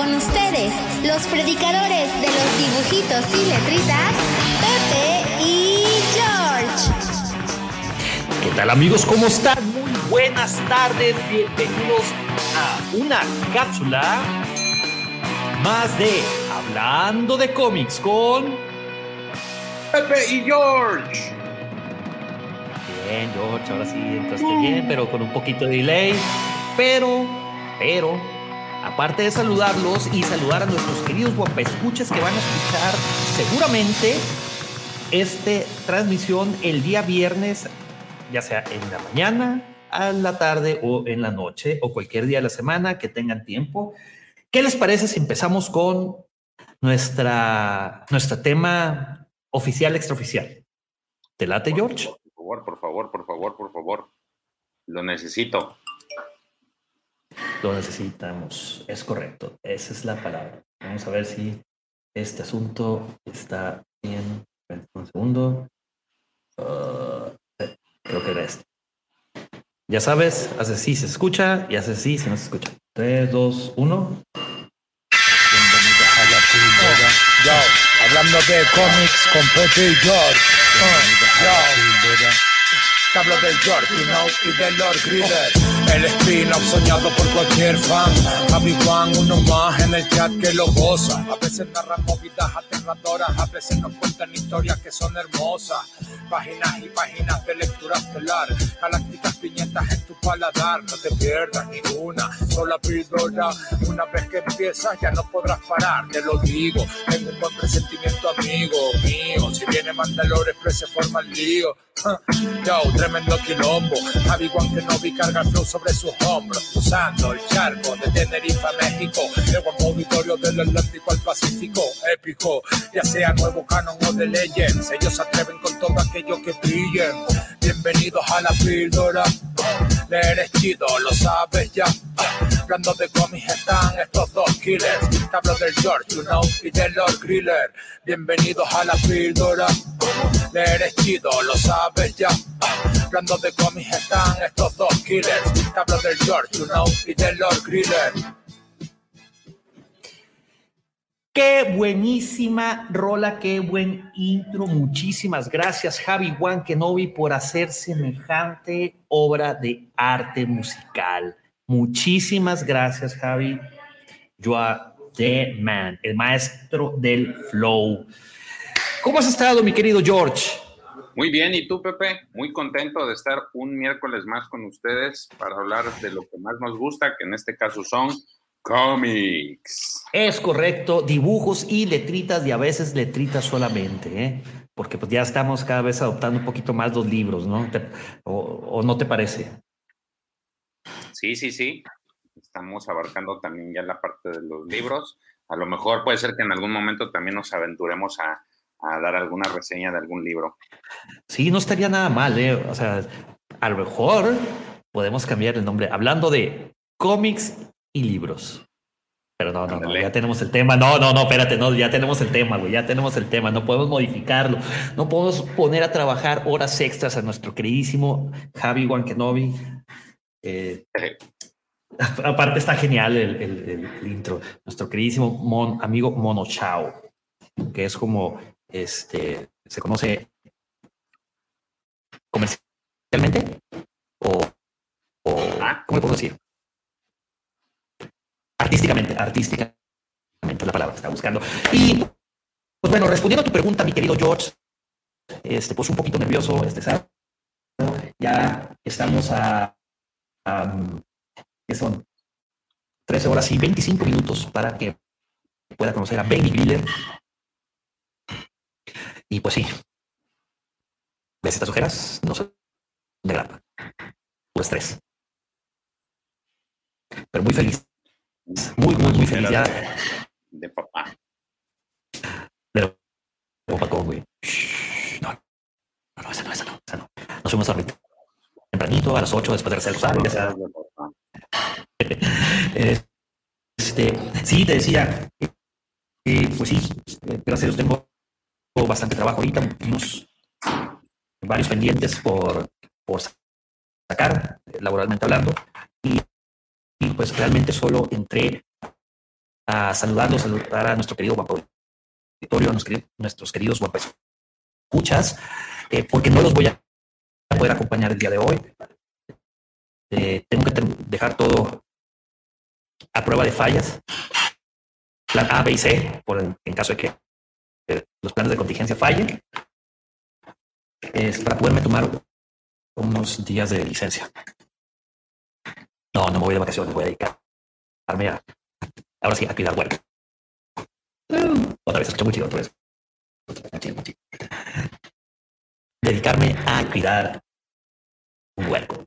Con ustedes, los predicadores de los dibujitos y letritas, Pepe y George. ¿Qué tal amigos? ¿Cómo están? Muy buenas tardes. Bienvenidos a una cápsula más de Hablando de cómics con Pepe y George. Bien, George, ahora sí entraste bien, pero con un poquito de delay. Pero, pero, aparte de saludarlos y saludar a nuestros queridos guapescuchas que van a escuchar seguramente esta transmisión el día viernes, ya sea en la mañana, a la tarde o en la noche o cualquier día de la semana que tengan tiempo. ¿Qué les parece si empezamos con nuestra, nuestro tema oficial, extraoficial? ¿Te late, George? Por favor, por favor, por favor, por favor. Lo necesito. Lo necesitamos, es correcto, esa es la palabra. Vamos a ver si este asunto está bien. Un segundo. Uh, creo que era este. Ya sabes, hace sí se escucha y hace sí se no se escucha. 3, 2, 1. Bienvenido a la píldora. Yo, hablando de cómics con Pepe y George. Bienvenido a la hablo del George, you know, y del Lord Griller. El spin-off soñado por cualquier fan. Javi Juan, uno más en el chat que lo goza. A veces narran movidas aterradoras, a veces nos cuentan historias que son hermosas. Páginas y páginas de lectura estelar. Galácticas viñetas en tu paladar. No te pierdas ninguna sola píldora. Una vez que empiezas ya no podrás parar, te lo digo. Tengo un buen presentimiento, amigo mío. Si viene Mandalore, pues se forma el lío. Yo, tremendo quilombo. Javi Juan que no vi cargar flow sobre sus hombros. Usando el charco de Tenerife a México. Llevo un auditorio del Atlántico al Pacífico. Épico, ya sea nuevo canon o de Legends. Ellos se atreven con todo aquello que brillen. Bienvenidos a la píldora. Chido, lo sabes ya. Hablando de cómics están estos dos killers. Te hablo del George, you know, y del Lord Griller. Bienvenidos a la píldora. Chido, lo sabes ya. Hablando de cómics están estos dos killers. Te hablo del George, you know, y del Lord Griller. Qué buenísima rola, qué buen intro. Muchísimas gracias, Javi Juan Kenobi, por hacer semejante obra de arte musical. Muchísimas gracias, Javi. You are the man, el maestro del flow. ¿Cómo has estado, mi querido George? Muy bien, ¿y tú, Pepe? Muy contento de estar un miércoles más con ustedes para hablar de lo que más nos gusta, que en este caso son cómics. Es correcto, dibujos y letritas y a veces letritas solamente, ¿eh? porque pues ya estamos cada vez adoptando un poquito más los libros, ¿no? ¿O no te parece? Sí, sí, sí. Estamos abarcando también ya la parte de los libros. A lo mejor puede ser que en algún momento también nos aventuremos a, a dar alguna reseña de algún libro. Sí, no estaría nada mal, ¿eh? O sea, a lo mejor podemos cambiar el nombre, hablando de cómics y libros. Pero no, no, no, ya tenemos el tema. No, no, no, espérate, no, ya tenemos el tema, güey, ya tenemos el tema. No podemos modificarlo. No podemos poner a trabajar horas extras a nuestro queridísimo Javi Wankenobi. Eh, aparte está genial el, intro. Nuestro queridísimo mon, amigo Mono Chao, que es como, este, se conoce comercialmente o, o ah. ¿cómo le puedo decir? Artísticamente, artísticamente la palabra que estaba buscando. Y pues bueno, respondiendo a tu pregunta, mi querido George, este, pues un poquito nervioso este sábado. Ya estamos a, ¿qué son? 13 horas y 25 minutos para que pueda conocer a Benny Griller. Y pues sí, ¿ves estas ojeras? No son de grapa, o estrés. Pero muy feliz muy, muy, muy feliz. Ya. De papá. De papá con, güey. No, no, no, esa no, esa no, esa no. Nos fuimos a tempranito, a las 8 después de hacer el rosario. Este, sí, te decía, eh, pues sí, gracias a Dios tengo bastante trabajo ahorita, unos varios pendientes por, por sacar, laboralmente hablando, y pues realmente solo entré a saludarlo, saludar a nuestro querido guapo auditorio, a nuestros queridos guapos escuchas, eh, porque no los voy a poder acompañar el día de hoy. Eh, tengo que dejar todo a prueba de fallas. Plan A, B y C, por en caso de que eh, los planes de contingencia fallen, es para poderme tomar unos días de licencia. No, no me voy de vacaciones, voy a dedicarme a, ahora sí, a cuidar huerco. Otra vez, escucho muy chido, otra vez. Dedicarme a cuidar un huerco.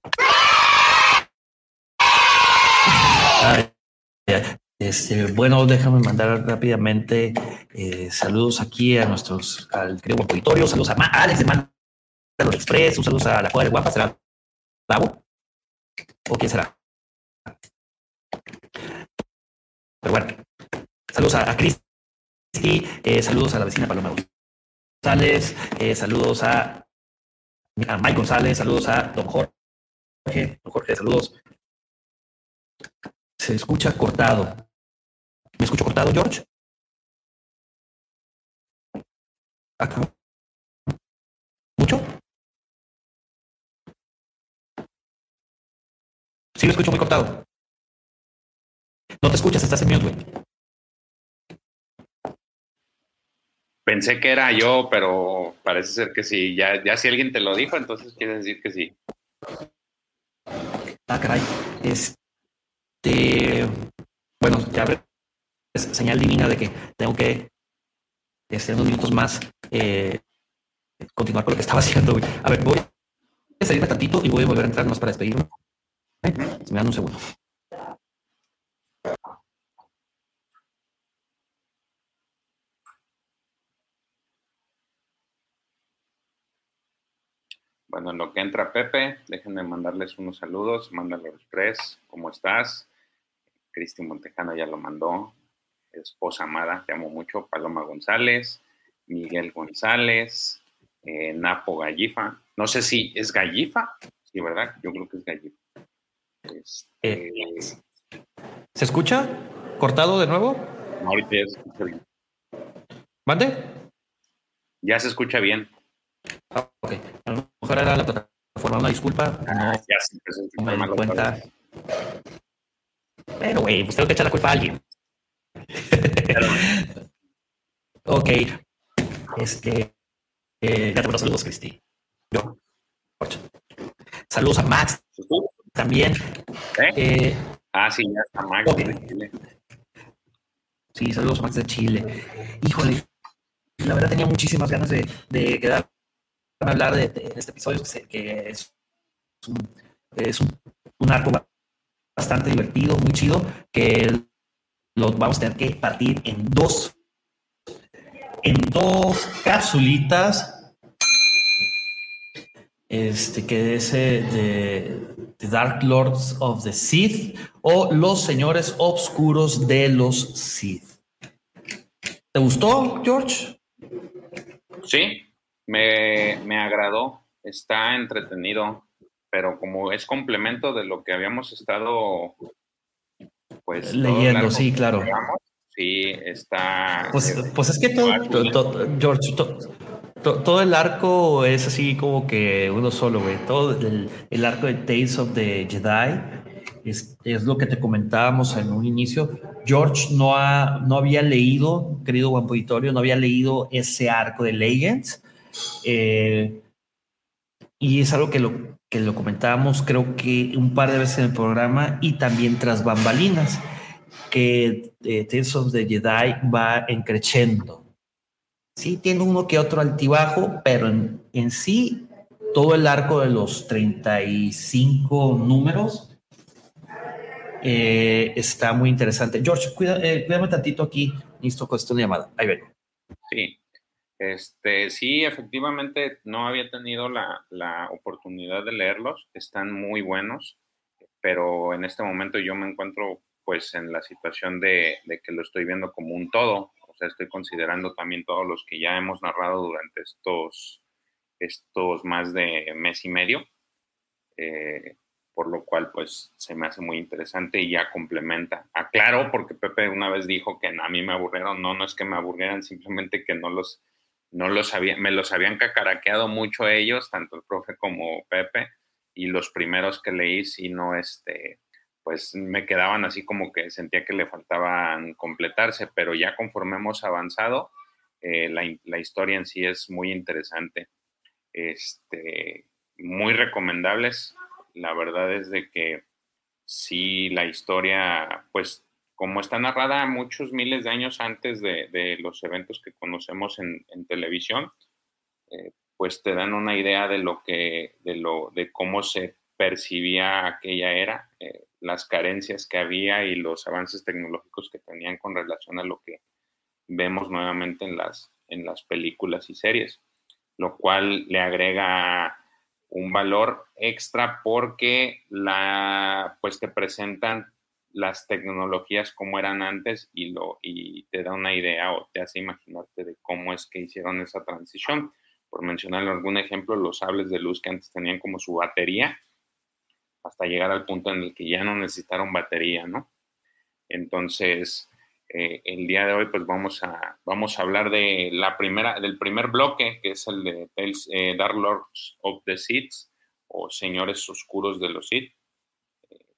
Este, bueno, déjame mandar rápidamente eh, saludos aquí a nuestros, al querido auditorio, saludos a Alex de Mano Express, un saludo a la Cuadra de Guapa, ¿será Bravo? ¿O quién será? Pero bueno, saludos a, Cristi, eh, saludos a la vecina Paloma González, eh, saludos a, a Mike González, saludos a Don Jorge. Don Jorge, saludos. Se escucha cortado. ¿Me escucho cortado, George? Acá. ¿Mucho? Sí, lo escucho muy cortado. No te escuchas, estás en mute, güey. Pensé que era yo, pero parece ser que sí. Ya, ya si alguien te lo dijo, entonces quiere decir que sí. Ah, caray. Este. Bueno, ya es señal divina de que tengo que este, unos minutos más eh, continuar con lo que estaba haciendo. Güey. A ver, voy a salirme tantito y voy a volver a entrar más para despedirme. Me dan un segundo. Bueno, en lo que entra Pepe, déjenme mandarles unos saludos. Mándalo express. ¿Cómo estás? Cristi Montejano ya lo mandó. Esposa amada, te amo mucho. Paloma González, Miguel González, eh, Napo Gallifa. No sé si es Gallifa. Sí, ¿verdad? Yo creo que es Gallifa. Este, ¿Se escucha? ¿Cortado de nuevo? ahorita ya se escucha bien. ¿Mande? Ya se escucha bien. Ah, ok. A lo mejor era la plataforma, una disculpa. No, ya no me di cuenta. Pero, güey, pues tengo que echar la culpa a alguien. ok. Este. Eh, ya te mando saludos, Cristi. Yo. Saludos a Max. También. ¿Eh? Eh, ah, sí, ya está Max de Chile. Sí, saludos a Max de Chile. Híjole, la verdad tenía muchísimas ganas de, de quedar hablar de, este episodio, que es un, es un, arco bastante divertido, muy chido, que lo vamos a tener que partir en dos, en dos capsulitas. Este, que ese de, The Dark Lords of the Sith o Los Señores Obscuros de los Sith. ¿Te gustó, George? Sí, me, me agradó, está entretenido, pero como es complemento de lo que habíamos estado pues leyendo, sí, claro. sí, está. Pues, eh, pues es que todo, George, todo el arco es así como que uno solo, güey. Todo el, arco de Tales of the Jedi es, es, lo que te comentábamos en un inicio. George no, ha, no había leído, querido Juan Auditorio, no había leído ese arco de Legends. Eh, y es algo que lo, que lo comentábamos creo que un par de veces en el programa y también tras bambalinas, que eh, Tales of the Jedi va encreciendo Sí, tiene uno que otro altibajo, pero en, sí, todo el arco de los 35 números eh, está muy interesante. George, cuida, eh, cuídame tantito aquí, listo, con esta llamada. Ahí vengo. Sí, este, sí, efectivamente no había tenido la, la, oportunidad de leerlos, están muy buenos, pero en este momento yo me encuentro pues en la situación de, de que lo estoy viendo como un todo, sea, estoy considerando también todos los que ya hemos narrado durante estos, estos más de mes y medio, eh, por lo cual pues se me hace muy interesante y ya complementa. Aclaro, porque Pepe una vez dijo que a mí me aburrieron, no, no es que me aburrieran, simplemente que no los, no los había, me los habían cacaraqueado mucho ellos, tanto el profe como Pepe, y los primeros que leí, si no, este, pues me quedaban así como que sentía que le faltaban completarse, pero ya conforme hemos avanzado, eh, la, historia en sí es muy interesante. Este, muy recomendables. La verdad es de que sí, la historia, pues como está narrada muchos miles de años antes de, los eventos que conocemos en, televisión, eh, pues te dan una idea de lo que, de lo, de cómo se percibía aquella era. Eh, las carencias que había y los avances tecnológicos que tenían con relación a lo que vemos nuevamente en las, en las películas y series, lo cual le agrega un valor extra porque la, pues te presentan las tecnologías como eran antes y, lo, y te da una idea o te hace imaginarte de cómo es que hicieron esa transición. Por mencionar algún ejemplo, los sables de luz que antes tenían como su batería, hasta llegar al punto en el que ya no necesitaron batería, ¿no? Entonces, eh, el día de hoy, pues vamos a, vamos a hablar de la primera, del primer bloque, que es el de eh, Dark Lords of the Sith, o Señores Oscuros de los Sith.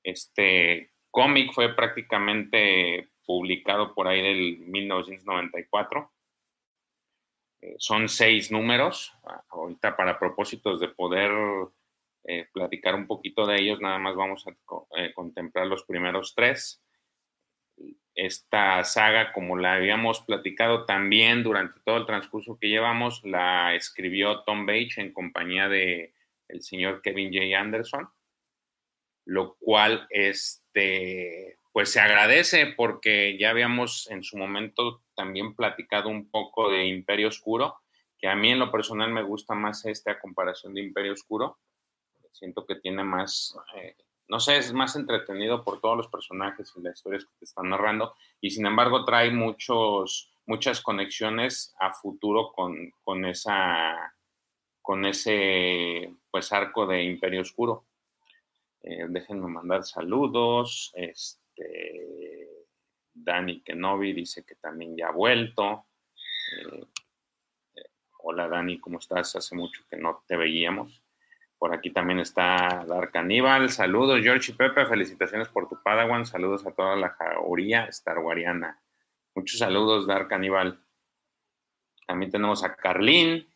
Este cómic fue prácticamente publicado por ahí del 1994. Eh, son seis números. Ahorita para propósitos de poder eh, platicar un poquito de ellos, nada más vamos a eh, contemplar los primeros tres. Esta saga, como la habíamos platicado también durante todo el transcurso que llevamos, la escribió Tom Bates en compañía de el señor Kevin J. Anderson, lo cual este, pues se agradece porque ya habíamos en su momento también platicado un poco de Imperio Oscuro, que a mí en lo personal me gusta más esta comparación de Imperio Oscuro siento que tiene más, eh, no sé, es más entretenido por todos los personajes y las historias que te están narrando, y sin embargo trae muchos, muchas conexiones a futuro con, con, esa, con ese pues arco de Imperio Oscuro. Eh, déjenme mandar saludos. Este, Dani Kenobi dice que también ya ha vuelto. Eh, hola Dani, ¿cómo estás? Hace mucho que no te veíamos. Por aquí también está Dark Aníbal. Saludos, George y Pepe. Felicitaciones por tu Padawan. Saludos a toda la jauría starwariana. Muchos saludos, Dark Aníbal. También tenemos a Carlín.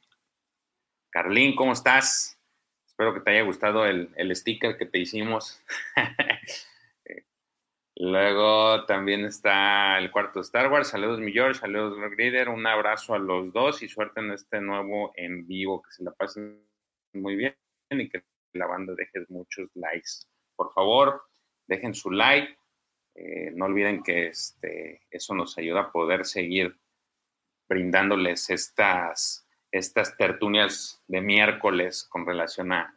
Carlín, ¿cómo estás? Espero que te haya gustado el, sticker que te hicimos. Luego también está el cuarto Star Wars. Saludos, mi George. Saludos, Reader. Un abrazo a los dos y suerte en este nuevo en vivo. Que se la pasen muy bien y que la banda deje muchos likes. Por favor, dejen su like. Eh, no olviden que este, eso nos ayuda a poder seguir brindándoles estas, estas tertulias de miércoles con relación a,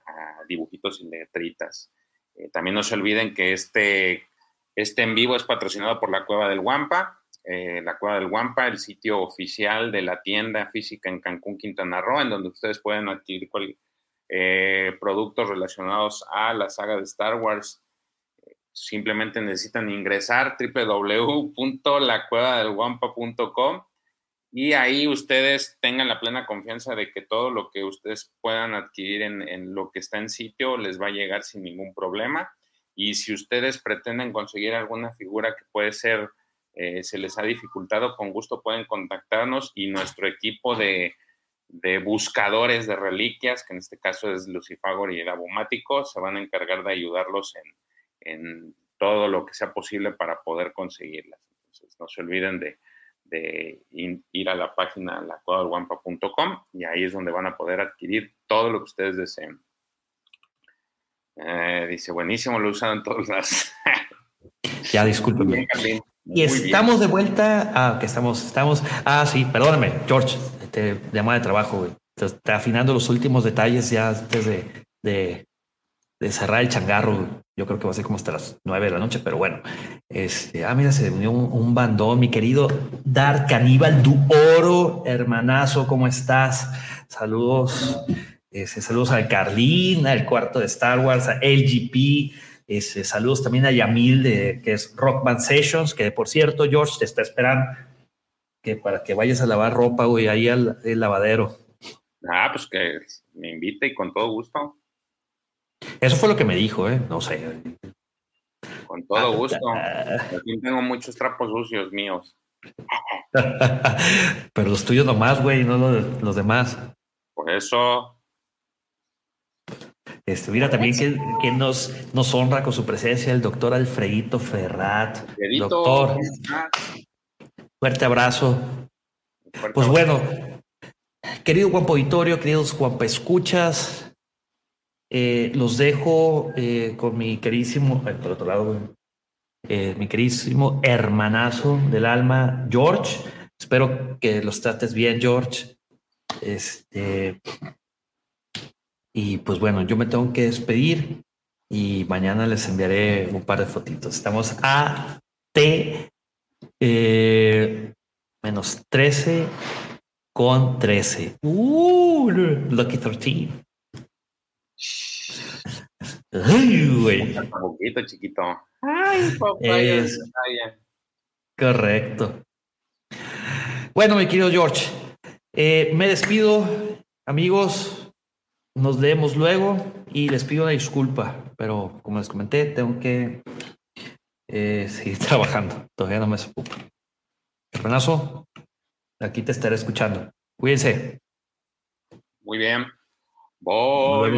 dibujitos y letritas. Eh, también no se olviden que este, este en vivo es patrocinado por la Cueva del Guampa. Eh, la Cueva del Guampa, el sitio oficial de la tienda física en Cancún, Quintana Roo, en donde ustedes pueden adquirir eh, productos relacionados a la saga de Star Wars. Simplemente necesitan ingresar www.lacuevadelguampa.com y ahí ustedes tengan la plena confianza de que todo lo que ustedes puedan adquirir en, lo que está en sitio les va a llegar sin ningún problema. Y si ustedes pretenden conseguir alguna figura que puede ser, eh, se les ha dificultado, con gusto pueden contactarnos y nuestro equipo de, buscadores de reliquias, que en este caso es Lucifagor y el Abomático, se van a encargar de ayudarlos en, en todo lo que sea posible para poder conseguirlas. Entonces, no se olviden de, de ir a la página lacuadalguampa.com y ahí es donde van a poder adquirir todo lo que ustedes deseen. Eh, dice, buenísimo, lo usan en todos las... ya, discúlpeme. Y estamos de vuelta. Ah, que estamos, estamos. Ah, sí, perdóname, George, te llamada de trabajo, güey. Afinando los últimos detalles ya antes de, de cerrar el changarro. Yo creo que va a ser como hasta las nueve de la noche, pero bueno. Este, ah, mira, se unió un, bandón, mi querido Dark Caníbal du Oro, hermanazo, ¿cómo estás? Saludos, este, saludos al Carlín, al cuarto de Star Wars, a LGP, este, saludos también a Yamil, de, que es Rock Band Sessions, que por cierto, George, te está esperando que para que vayas a lavar ropa, güey, ahí al lavadero. Ah, pues que me invite y con todo gusto. Eso fue lo que me dijo, ¿eh? No sé. Con todo ah, gusto. Aquí tengo muchos trapos sucios míos. Pero los tuyos nomás, güey, no los, demás. Por eso. Este, mira también que, nos, nos honra con su presencia el doctor Alfredito Ferrat. doctor, fuerte abrazo. pues bueno, querido Juan Auditorio, queridos Juan Escuchas, eh, los dejo eh, con mi queridísimo, por otro lado, eh, mi queridísimo hermanazo del alma, George. Espero que los trates bien, George. Este. Y pues bueno, yo me tengo que despedir y mañana les enviaré un par de fotitos. Estamos a T menos 13 con 13. Uh, lucky 13. Ay, güey. Un poquito chiquito. Ay, papá. Es... Correcto. Bueno, mi querido George, eh, me despido, amigos. Nos leemos luego y les pido una disculpa, pero como les comenté, tengo que eh, seguir trabajando. Todavía no me supo. Hermanazo, aquí te estaré escuchando. Cuídense. Muy bien. Voy.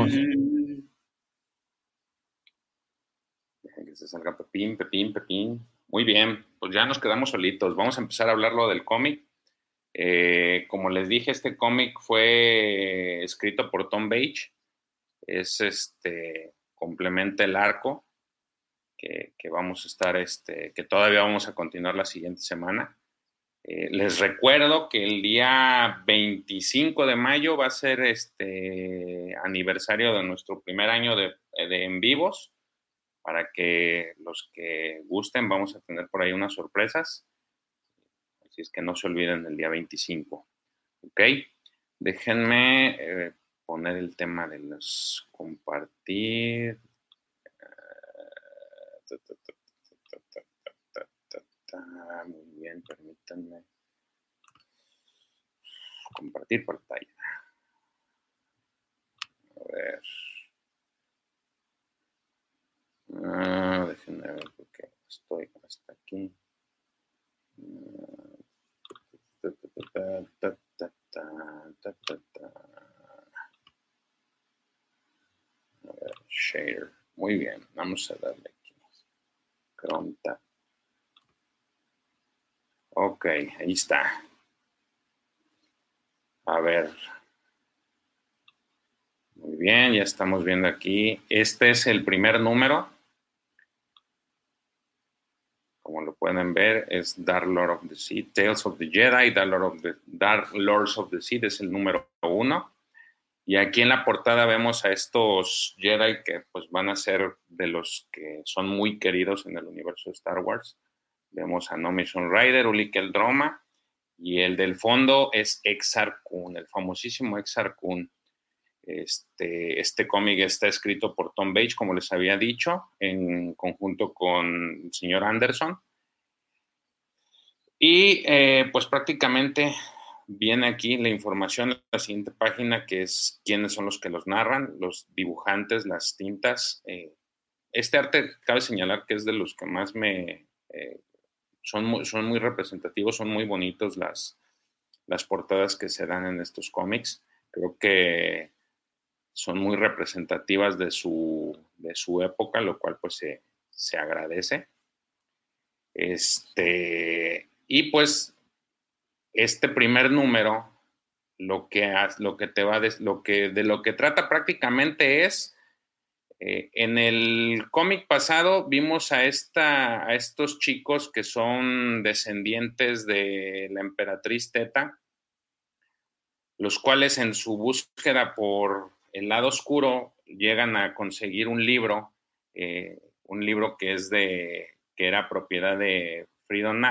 Dejen que se salga Pepín, Pepín, Pepín. Muy bien, pues ya nos quedamos solitos. Vamos a empezar a hablarlo del cómic. Eh, como les dije, este cómic fue escrito por Tom Bage. Es este, complementa el arco que, que, vamos a estar, este, que todavía vamos a continuar la siguiente semana. Eh, les recuerdo que el día 25 de mayo va a ser este aniversario de nuestro primer año de, en vivos. Para que los que gusten, vamos a tener por ahí unas sorpresas. Así es que no se olviden el día 25. ¿Ok? Déjenme eh, poner el tema de los compartir. Muy bien, permítanme compartir pantalla. A ver. Ah, déjenme ver porque estoy hasta aquí. A ver, share. Muy bien, vamos a darle aquí. Chrome Ok, ahí está. A ver. Muy bien, ya estamos viendo aquí. Este es el primer número. Como lo pueden ver, es Dark Lord of the Sea, Tales of the Jedi, Dark, Lord of the, Dark Lords of the Sea, es el número uno. Y aquí en la portada vemos a estos Jedi que pues van a ser de los que son muy queridos en el universo de Star Wars. Vemos a No Mission Rider, Ulik el Droma, y el del fondo es Exar Kun, el famosísimo Exar Kun. Este, este cómic está escrito por Tom Bates, como les había dicho, en conjunto con el señor Anderson. Y eh, pues prácticamente viene aquí la información en la siguiente página, que es quiénes son los que los narran, los dibujantes, las tintas. Eh, este arte, cabe señalar que es de los que más me... Eh, son, muy, son muy representativos, son muy bonitos las, las portadas que se dan en estos cómics. Creo que son muy representativas de su, de su época, lo cual pues se, se agradece. Este, y pues este primer número lo que, lo que te va lo que, de lo que trata prácticamente es eh, en el cómic pasado vimos a, esta, a estos chicos que son descendientes de la emperatriz Teta, los cuales en su búsqueda por el lado oscuro llegan a conseguir un libro, eh, un libro que es de que era propiedad de Freedom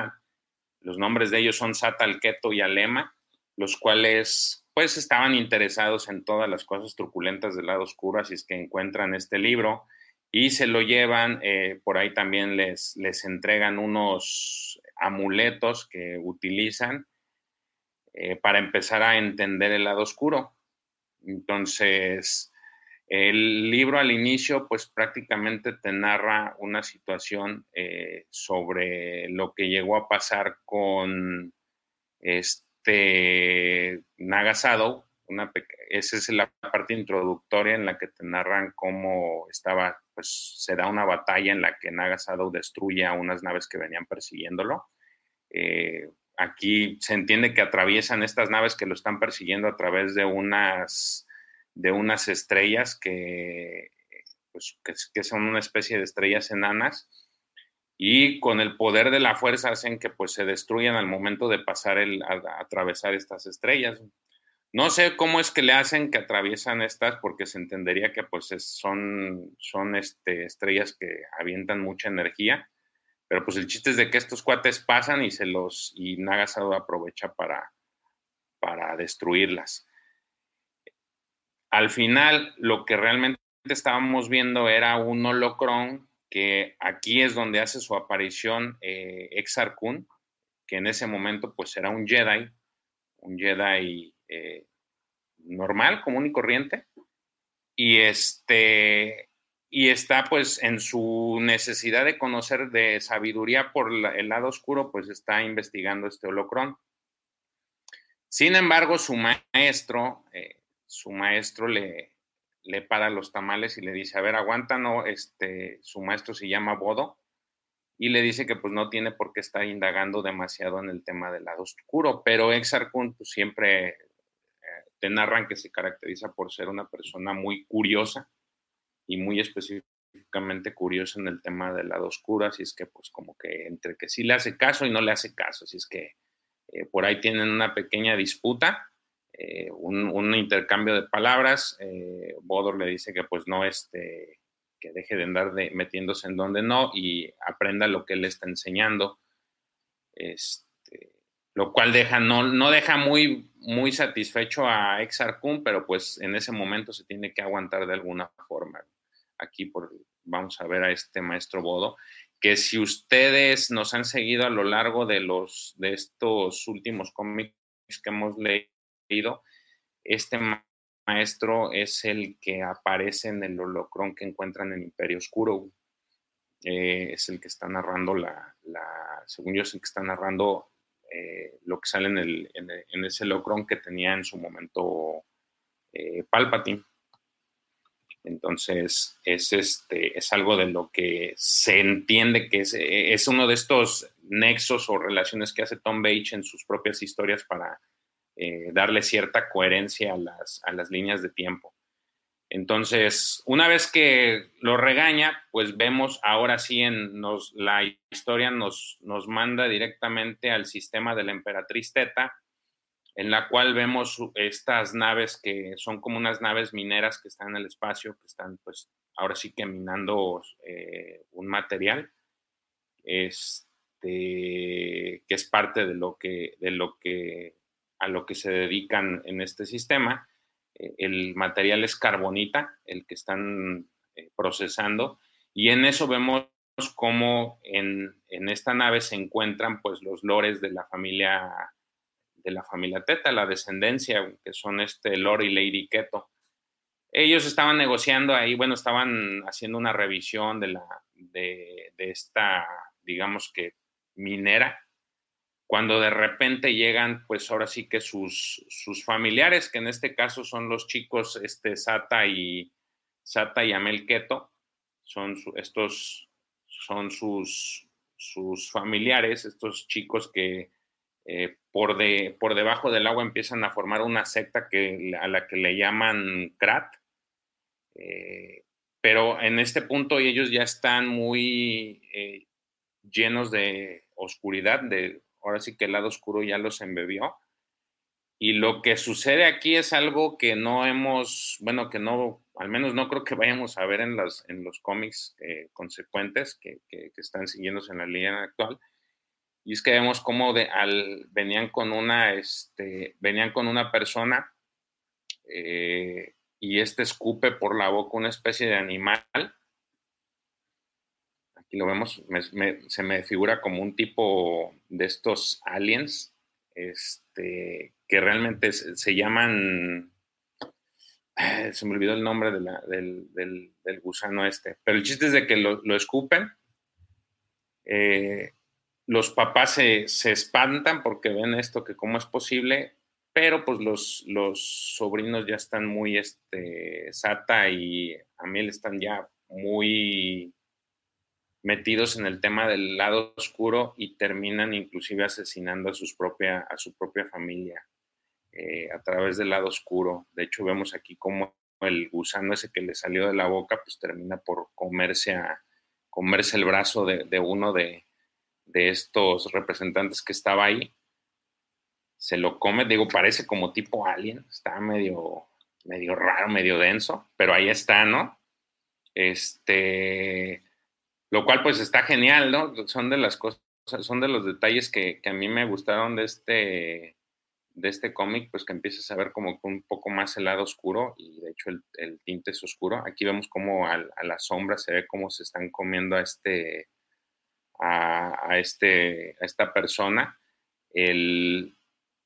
los nombres de ellos son Satalketo y Alema, los cuales pues estaban interesados en todas las cosas truculentas del lado oscuro, así es que encuentran este libro y se lo llevan, eh, por ahí también les, les entregan unos amuletos que utilizan eh, para empezar a entender el lado oscuro. Entonces, el libro al inicio, pues prácticamente te narra una situación eh, sobre lo que llegó a pasar con este Nagasado. Una esa es la parte introductoria en la que te narran cómo estaba, pues se da una batalla en la que Nagasado destruye a unas naves que venían persiguiéndolo. Eh, aquí se entiende que atraviesan estas naves que lo están persiguiendo a través de unas de unas estrellas que, pues, que, son una especie de estrellas enanas y con el poder de la fuerza hacen que pues se destruyan al momento de pasar el, atravesar estas estrellas. No sé cómo es que le hacen que atraviesan estas porque se entendería que pues son, son este, estrellas que avientan mucha energía, pero pues el chiste es de que estos cuates pasan y se los y Nagasado aprovecha para, para destruirlas. Al final, lo que realmente estábamos viendo era un holocron que aquí es donde hace su aparición eh, Exar Kun, que en ese momento pues era un Jedi, un Jedi eh, normal, común y corriente, y este y está pues en su necesidad de conocer de sabiduría por el lado oscuro, pues está investigando este holocron. Sin embargo, su maestro, eh, su maestro le, le para los tamales y le dice, a ver, aguanta, no, este, su maestro se llama Bodo, y le dice que pues no tiene por qué estar indagando demasiado en el tema del lado oscuro, pero Exarcun pues, siempre eh, te narran que se caracteriza por ser una persona muy curiosa y muy específicamente curiosa en el tema del lado oscuro, así es que pues como que entre que sí le hace caso y no le hace caso, así es que eh, por ahí tienen una pequeña disputa, eh, un, intercambio de palabras. Eh, Bodor le dice que pues no, este, que deje de andar metiéndose en donde no y aprenda lo que él está enseñando. Este, lo cual deja, no, no deja muy, muy satisfecho a Exarcum, pero pues en ese momento se tiene que aguantar de alguna forma. Aquí por, vamos a ver a este maestro Bodo, que si ustedes nos han seguido a lo largo de, los, de estos últimos cómics que hemos leído, este maestro es el que aparece en el holocrón que encuentran en Imperio Oscuro. Eh, es el que está narrando la, según yo, es el que está narrando eh, lo que sale en, el, en, ese que tenía en su momento eh, Palpatine. Entonces, es, este, es algo de lo que se entiende que es, es uno de estos nexos o relaciones que hace Tom Bates en sus propias historias para eh, darle cierta coherencia a las, a las líneas de tiempo. Entonces, una vez que lo regaña, pues vemos ahora sí en nos, la historia nos, nos manda directamente al sistema de la emperatriz Teta, en la cual vemos estas naves que son como unas naves mineras que están en el espacio, que están pues ahora sí que minando eh, un material, este, que es parte de lo que, de lo que, a lo que se dedican en este sistema. Eh, el material es carbonita, el que están eh, procesando, y en eso vemos cómo en, en, esta nave se encuentran pues los lores de la familia de la familia Teta, la descendencia, que son este Lord y Lady Keto. Ellos estaban negociando ahí, bueno, estaban haciendo una revisión de, la, de esta, digamos que, minera, cuando de repente llegan, pues ahora sí que sus, sus familiares, que en este caso son los chicos, este, Sata y, Sata y Amel Keto, son estos, son sus, sus familiares, estos chicos que eh, por, de, por debajo del agua empiezan a formar una secta que, a la que le llaman Krat. Eh, pero en este punto ellos ya están muy eh, llenos de oscuridad, de, ahora sí que el lado oscuro ya los embebió. Y lo que sucede aquí es algo que no hemos, bueno, que no, al menos no creo que vayamos a ver en, las, en los cómics consecuentes que, que, que, están siguiéndose en la línea actual, y es que vemos cómo de, al, venían con una, este, venían con una persona eh, y este escupe por la boca una especie de animal. Aquí lo vemos, se me figura como un tipo de estos aliens, este, que realmente se, llaman, se me olvidó el nombre del, del, gusano este, pero el chiste es de que lo, escupen. Eh, los papás se, espantan porque ven esto, que cómo es posible, pero pues los, los sobrinos ya están muy, este, Sata y Amiel están ya muy metidos en el tema del lado oscuro y terminan inclusive asesinando a, sus propia, a su propia familia eh, a través del lado oscuro. De hecho, vemos aquí cómo el gusano ese que le salió de la boca, pues termina por comerse, a, comerse el brazo de uno de, de estos representantes que estaba ahí, se lo come, digo, parece como tipo alien, está medio, medio raro, medio denso, pero ahí está, ¿no? Este, lo cual pues está genial, ¿no? Son de las cosas, son de los detalles que, a mí me gustaron de este, de este cómic, pues que empiezas a ver como un poco más el lado oscuro y de hecho el, tinte es oscuro. Aquí vemos como a, a, la sombra se ve cómo se están comiendo a este, a, este, a esta persona, el,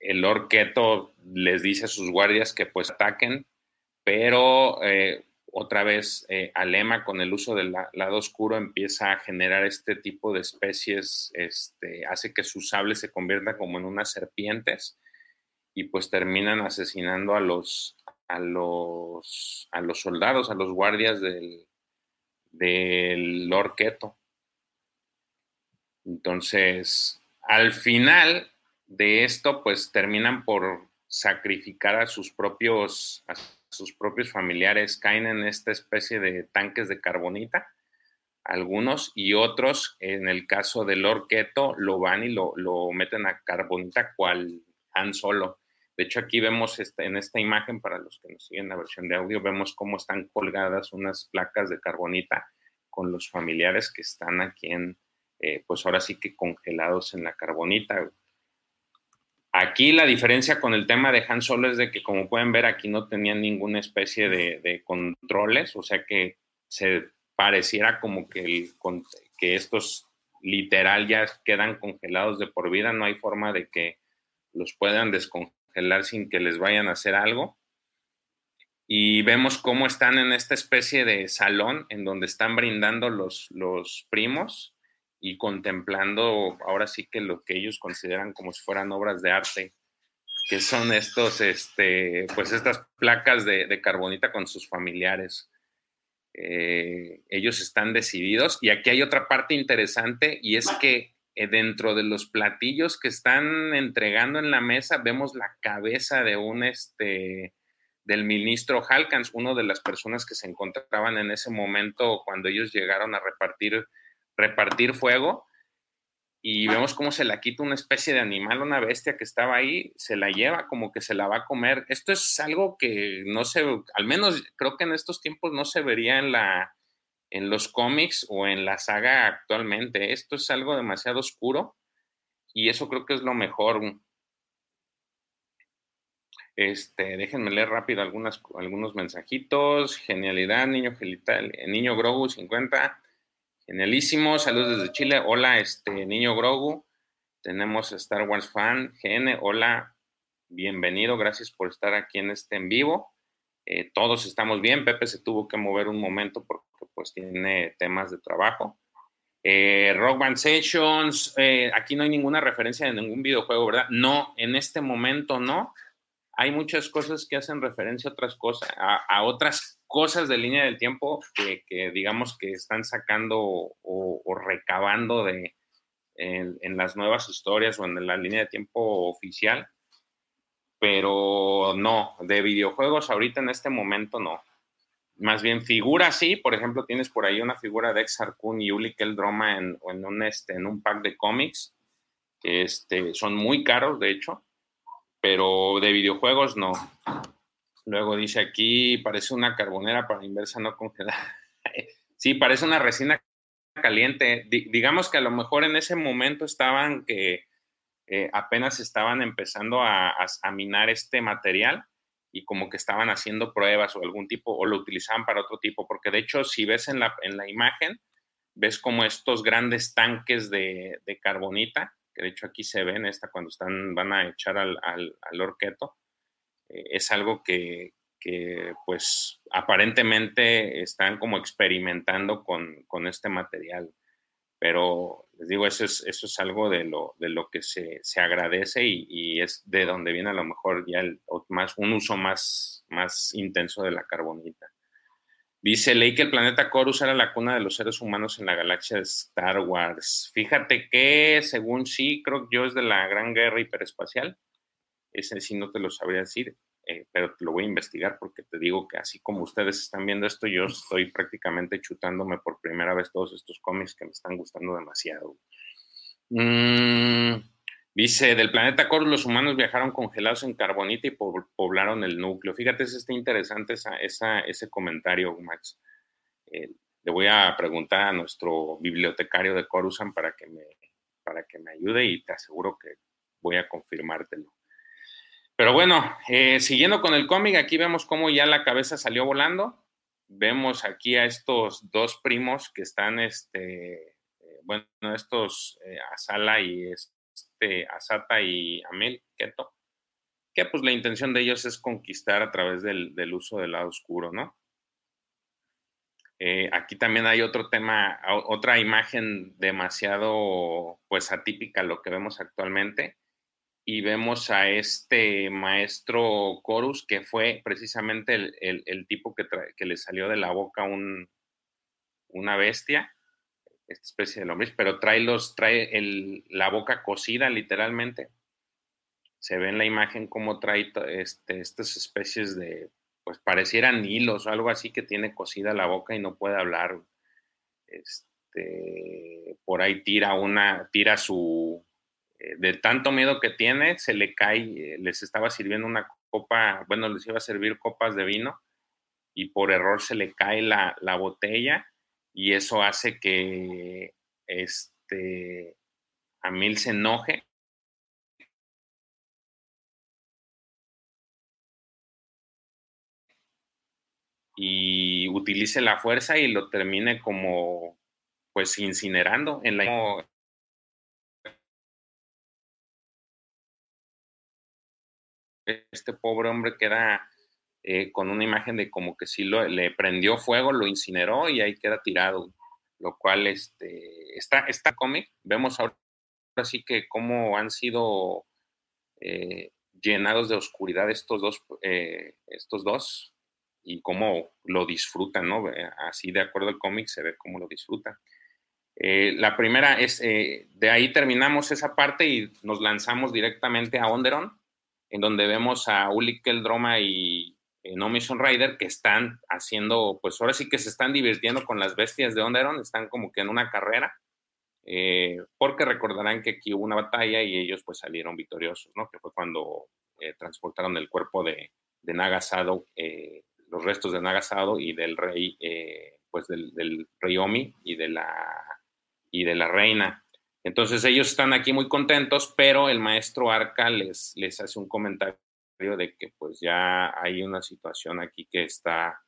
el orqueto les dice a sus guardias que pues ataquen, pero eh, otra vez eh, Alema con el uso del lado oscuro empieza a generar este tipo de especies, este, hace que su sable se convierta como en unas serpientes y pues terminan asesinando a los, a los, a los soldados, a los guardias del, del. Entonces, al final de esto, pues terminan por sacrificar a sus propios, sus propios familiares, caen en esta especie de tanques de carbonita, algunos y otros, en el caso del orqueto, lo van y lo, meten a carbonita cual Han Solo. De hecho, aquí vemos este, en esta imagen, para los que nos siguen la versión de audio, vemos cómo están colgadas unas placas de carbonita con los familiares que están aquí en, eh, pues ahora sí que congelados en la carbonita. Aquí la diferencia con el tema de Han Solo es de que, como pueden ver, aquí no tenían ninguna especie de, controles, o sea que se pareciera como que, estos literal ya quedan congelados de por vida, no hay forma de que los puedan descongelar sin que les vayan a hacer algo. Y vemos cómo están en esta especie de salón en donde están brindando los primos y contemplando ahora sí que lo que ellos consideran como si fueran obras de arte, que son estos, este, pues estas placas de, carbonita con sus familiares. Eh, ellos están decididos y aquí hay otra parte interesante y es que eh, dentro de los platillos que están entregando en la mesa vemos la cabeza de un este del ministro Halkans, uno de las personas que se encontraban en ese momento cuando ellos llegaron a repartir repartir fuego. y vemos cómo se la quita una especie de animal, una bestia que estaba ahí, se la lleva como que se la va a comer. Esto es algo que no se, al menos creo que en estos tiempos no se vería en la en los cómics o en la saga actualmente. Esto es algo demasiado oscuro y eso creo que es lo mejor. Este, déjenme leer rápido algunas, algunos mensajitos. Genialidad, niño gelital, niño Grogu 50. Genialísimo, saludos desde Chile. Hola, este niño Grogu. Tenemos Star Wars fan, GN. Hola, bienvenido, gracias por estar aquí en este en vivo. Eh, todos estamos bien. Pepe se tuvo que mover un momento porque pues tiene temas de trabajo. Eh, Rock Band Sessions, eh, aquí no hay ninguna referencia de ningún videojuego, ¿verdad? No, en este momento no. Hay muchas cosas que hacen referencia a otras cosas, a, otras cosas de línea del tiempo que, digamos que están sacando o, recabando de, en, en, las nuevas historias o en la línea de tiempo oficial. Pero no, de videojuegos ahorita en este momento no más bien figura sí, por ejemplo, tienes por ahí una figura de Ex Harkoon y Uli Keldroma en, en, un, este, en un pack de cómics, que este, son muy caros, de hecho, pero de videojuegos no. Luego dice aquí, parece una carbonera para inversa no congelada. sí, parece una resina caliente. digamos que a lo mejor en ese momento estaban que eh, apenas estaban empezando a, minar este material y como que estaban haciendo pruebas o algún tipo, o lo utilizaban para otro tipo, porque de hecho si ves en la, en la imagen, ves como estos grandes tanques de, carbonita, que de hecho aquí se ven esta cuando están, van a echar al, al, al orqueto, es algo que, que, pues aparentemente están como experimentando con, con este material pero les digo, eso es, eso es algo de lo, de lo que se, se agradece y, y, es de donde viene a lo mejor ya más, un uso más, más intenso de la carbonita. Dice Ley que el planeta Corus era la cuna de los seres humanos en la galaxia de Star Wars. Fíjate que, según sí, creo que yo es de la Gran Guerra Hiperespacial. Ese sí no te lo sabría decir. Eh, pero lo voy a investigar porque te digo que así como ustedes están viendo esto, yo estoy prácticamente chutándome por primera vez todos estos cómics que me están gustando demasiado. Mm, dice, del planeta Corus los humanos viajaron congelados en carbonita y poblaron el núcleo. Fíjate, es está interesante esa, ese comentario, Max. Eh, le voy a preguntar a nuestro bibliotecario de Coruscant para que me, para que me ayude y te aseguro que voy a confirmártelo. Pero bueno, eh, siguiendo con el cómic, aquí vemos cómo ya la cabeza salió volando. Vemos aquí a estos dos primos que están, este, eh, bueno, estos eh, Asala y este, Asata y Amel Keto, que pues la intención de ellos es conquistar a través del, del uso del lado oscuro, ¿no? aquí también hay otro tema, otra imagen demasiado, pues atípica a lo que vemos actualmente y vemos a este maestro Corus, que fue precisamente el, tipo que, que, le salió de la boca un, una bestia, esta especie de lombriz, pero trae, los, trae la boca cocida literalmente. Se ve en la imagen cómo trae este, estas especies de, pues parecieran hilos o algo así que tiene cocida la boca y no puede hablar. Este, por ahí tira una, tira su, de tanto miedo que tiene, se le cae, eh, les estaba sirviendo una copa, bueno, les iba a servir copas de vino y por error se le cae la, botella y eso hace que este, Amil se enoje. y utilice la fuerza y lo termine como pues incinerando en la este pobre hombre queda eh, con una imagen de como que sí lo, le prendió fuego, lo incineró y ahí queda tirado, lo cual este, está, está cómic. Vemos ahora sí que cómo han sido eh, llenados de oscuridad estos dos, eh, estos dos y cómo lo disfrutan, ¿no? Así de acuerdo al cómic se ve cómo lo disfrutan. la primera es, de ahí terminamos esa parte y nos lanzamos directamente a Onderon, en donde vemos a Uli Keldroma y eh, No Mission Rider que están haciendo, pues ahora sí que se están divirtiendo con las bestias de Onderon, están como que en una carrera. eh, porque recordarán que aquí hubo una batalla y ellos pues salieron victoriosos, ¿no? Que fue cuando eh, transportaron el cuerpo de, de Nagasado, eh, los restos de Nagasado y del rey, pues del, del, rey Omi y de la, y de la reina. Entonces ellos están aquí muy contentos, pero el maestro Arca les, les hace un comentario de que pues ya hay una situación aquí que está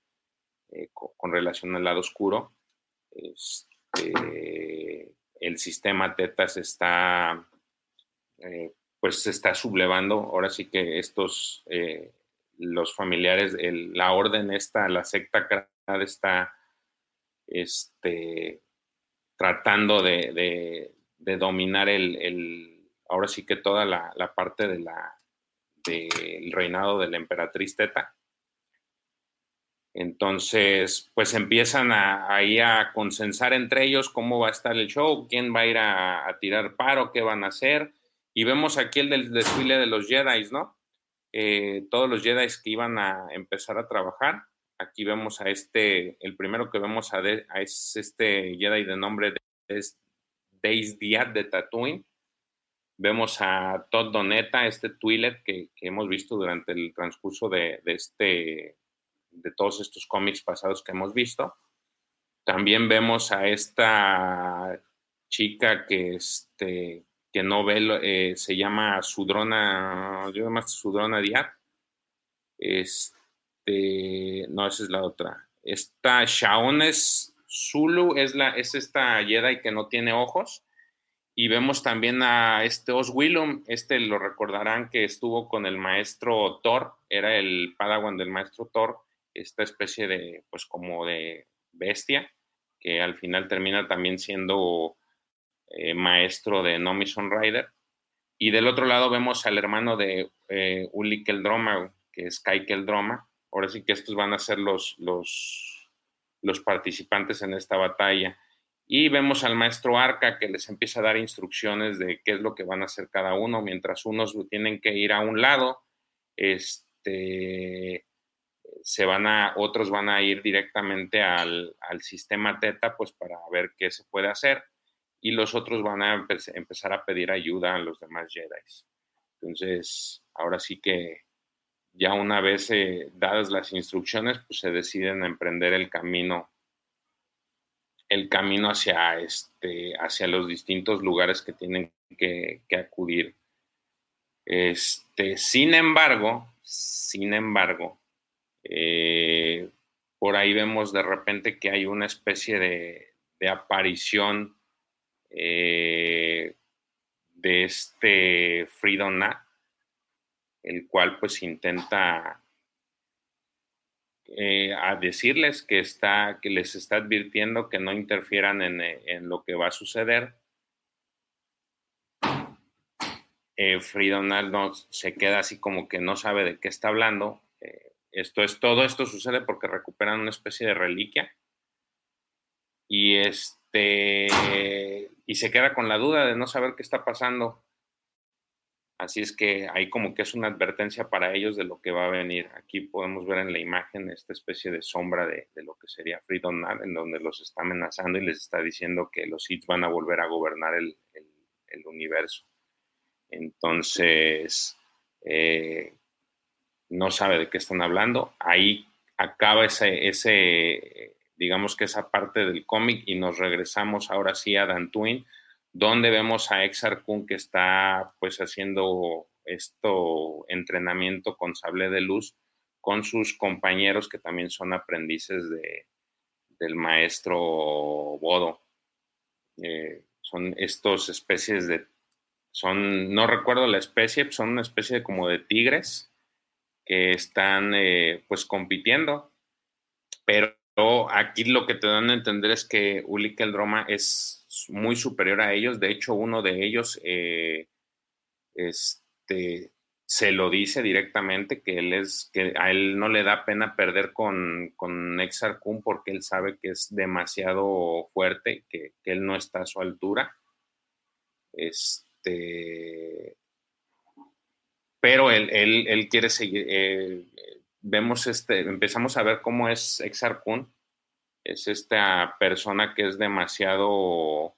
con, con, relación al lado oscuro. Este, el sistema Teta se está, eh, pues se está sublevando. Ahora sí que estos, eh, los familiares, la orden está, la secta está este, tratando de, de dominar el, el, ahora sí que toda la, la parte de la, del reinado de la emperatriz Teta. Entonces, pues empiezan a, ahí a consensar entre ellos cómo va a estar el show, quién va a ir a, a, tirar paro, qué van a hacer. Y vemos aquí el del desfile de los Jedi, ¿no? Eh, todos los Jedi que iban a empezar a trabajar. Aquí vemos a este, el primero que vemos a, de, a es este Jedi de nombre de, Days Diat de Tatooine. Vemos a Todd Doneta, este Twi'lek que, hemos visto durante el transcurso de, este de todos estos cómics pasados que hemos visto. También vemos a esta chica que, este, que no ve, eh, se llama Sudrona, yo más Sudrona Diat. Este, no, esa es la otra. Esta Shaones Zulu es, la, es esta Jedi que no tiene ojos. Y vemos también a este Oswillum, este lo recordarán que estuvo con el maestro Thor, era el padawan del maestro Thor, esta especie de, pues como de bestia, que al final termina también siendo eh, maestro de Nomison Rider. Y del otro lado vemos al hermano de eh, Uli Keldroma, que es Kai Keldroma. Ahora sí que estos van a ser los, los, los participantes en esta batalla. Y vemos al maestro Arca que les empieza a dar instrucciones de qué es lo que van a hacer cada uno, mientras unos tienen que ir a un lado, este, se van a, otros van a ir directamente al, al, sistema Teta, pues para ver qué se puede hacer, y los otros van a empezar a pedir ayuda a los demás Jedi. Entonces, ahora sí que ya una vez eh, dadas las instrucciones, pues se deciden a emprender el camino, el camino hacia, este, hacia los distintos lugares que tienen que, acudir. Este, sin embargo, sin embargo, eh, por ahí vemos de repente que hay una especie de, de aparición eh, de este Freedom el cual pues intenta eh, a decirles que está, que les está advirtiendo que no interfieran en, en lo que va a suceder. Eh, no, se queda así como que no sabe de qué está hablando. Eh, esto es, todo esto sucede porque recuperan una especie de reliquia y este y se queda con la duda de no saber qué está pasando. Así es que ahí como que es una advertencia para ellos de lo que va a venir. Aquí podemos ver en la imagen esta especie de sombra de, lo que sería Freedom Night, en donde los está amenazando y les está diciendo que los Sith van a volver a gobernar el universo. Entonces, eh, no sabe de qué están hablando. Ahí acaba ese, ese digamos que esa parte del cómic y nos regresamos ahora sí a Dantooine, donde vemos a Exar Kun que está pues haciendo esto entrenamiento con sable de luz con sus compañeros que también son aprendices de, del maestro Bodo. Eh, son estos especies de, son, no recuerdo la especie, son una especie de, como de tigres, que están eh, pues compitiendo, pero aquí lo que te dan a entender es que Uli Keldroma es muy superior a ellos, de hecho uno de ellos eh, este, se lo dice directamente que él es que a él no le da pena perder con, con Exar porque él sabe que es demasiado fuerte, que, que él no está a su altura. Este, pero él, él, él quiere seguir. Eh, vemos este, empezamos a ver cómo es Exar Kun. Es esta persona que es demasiado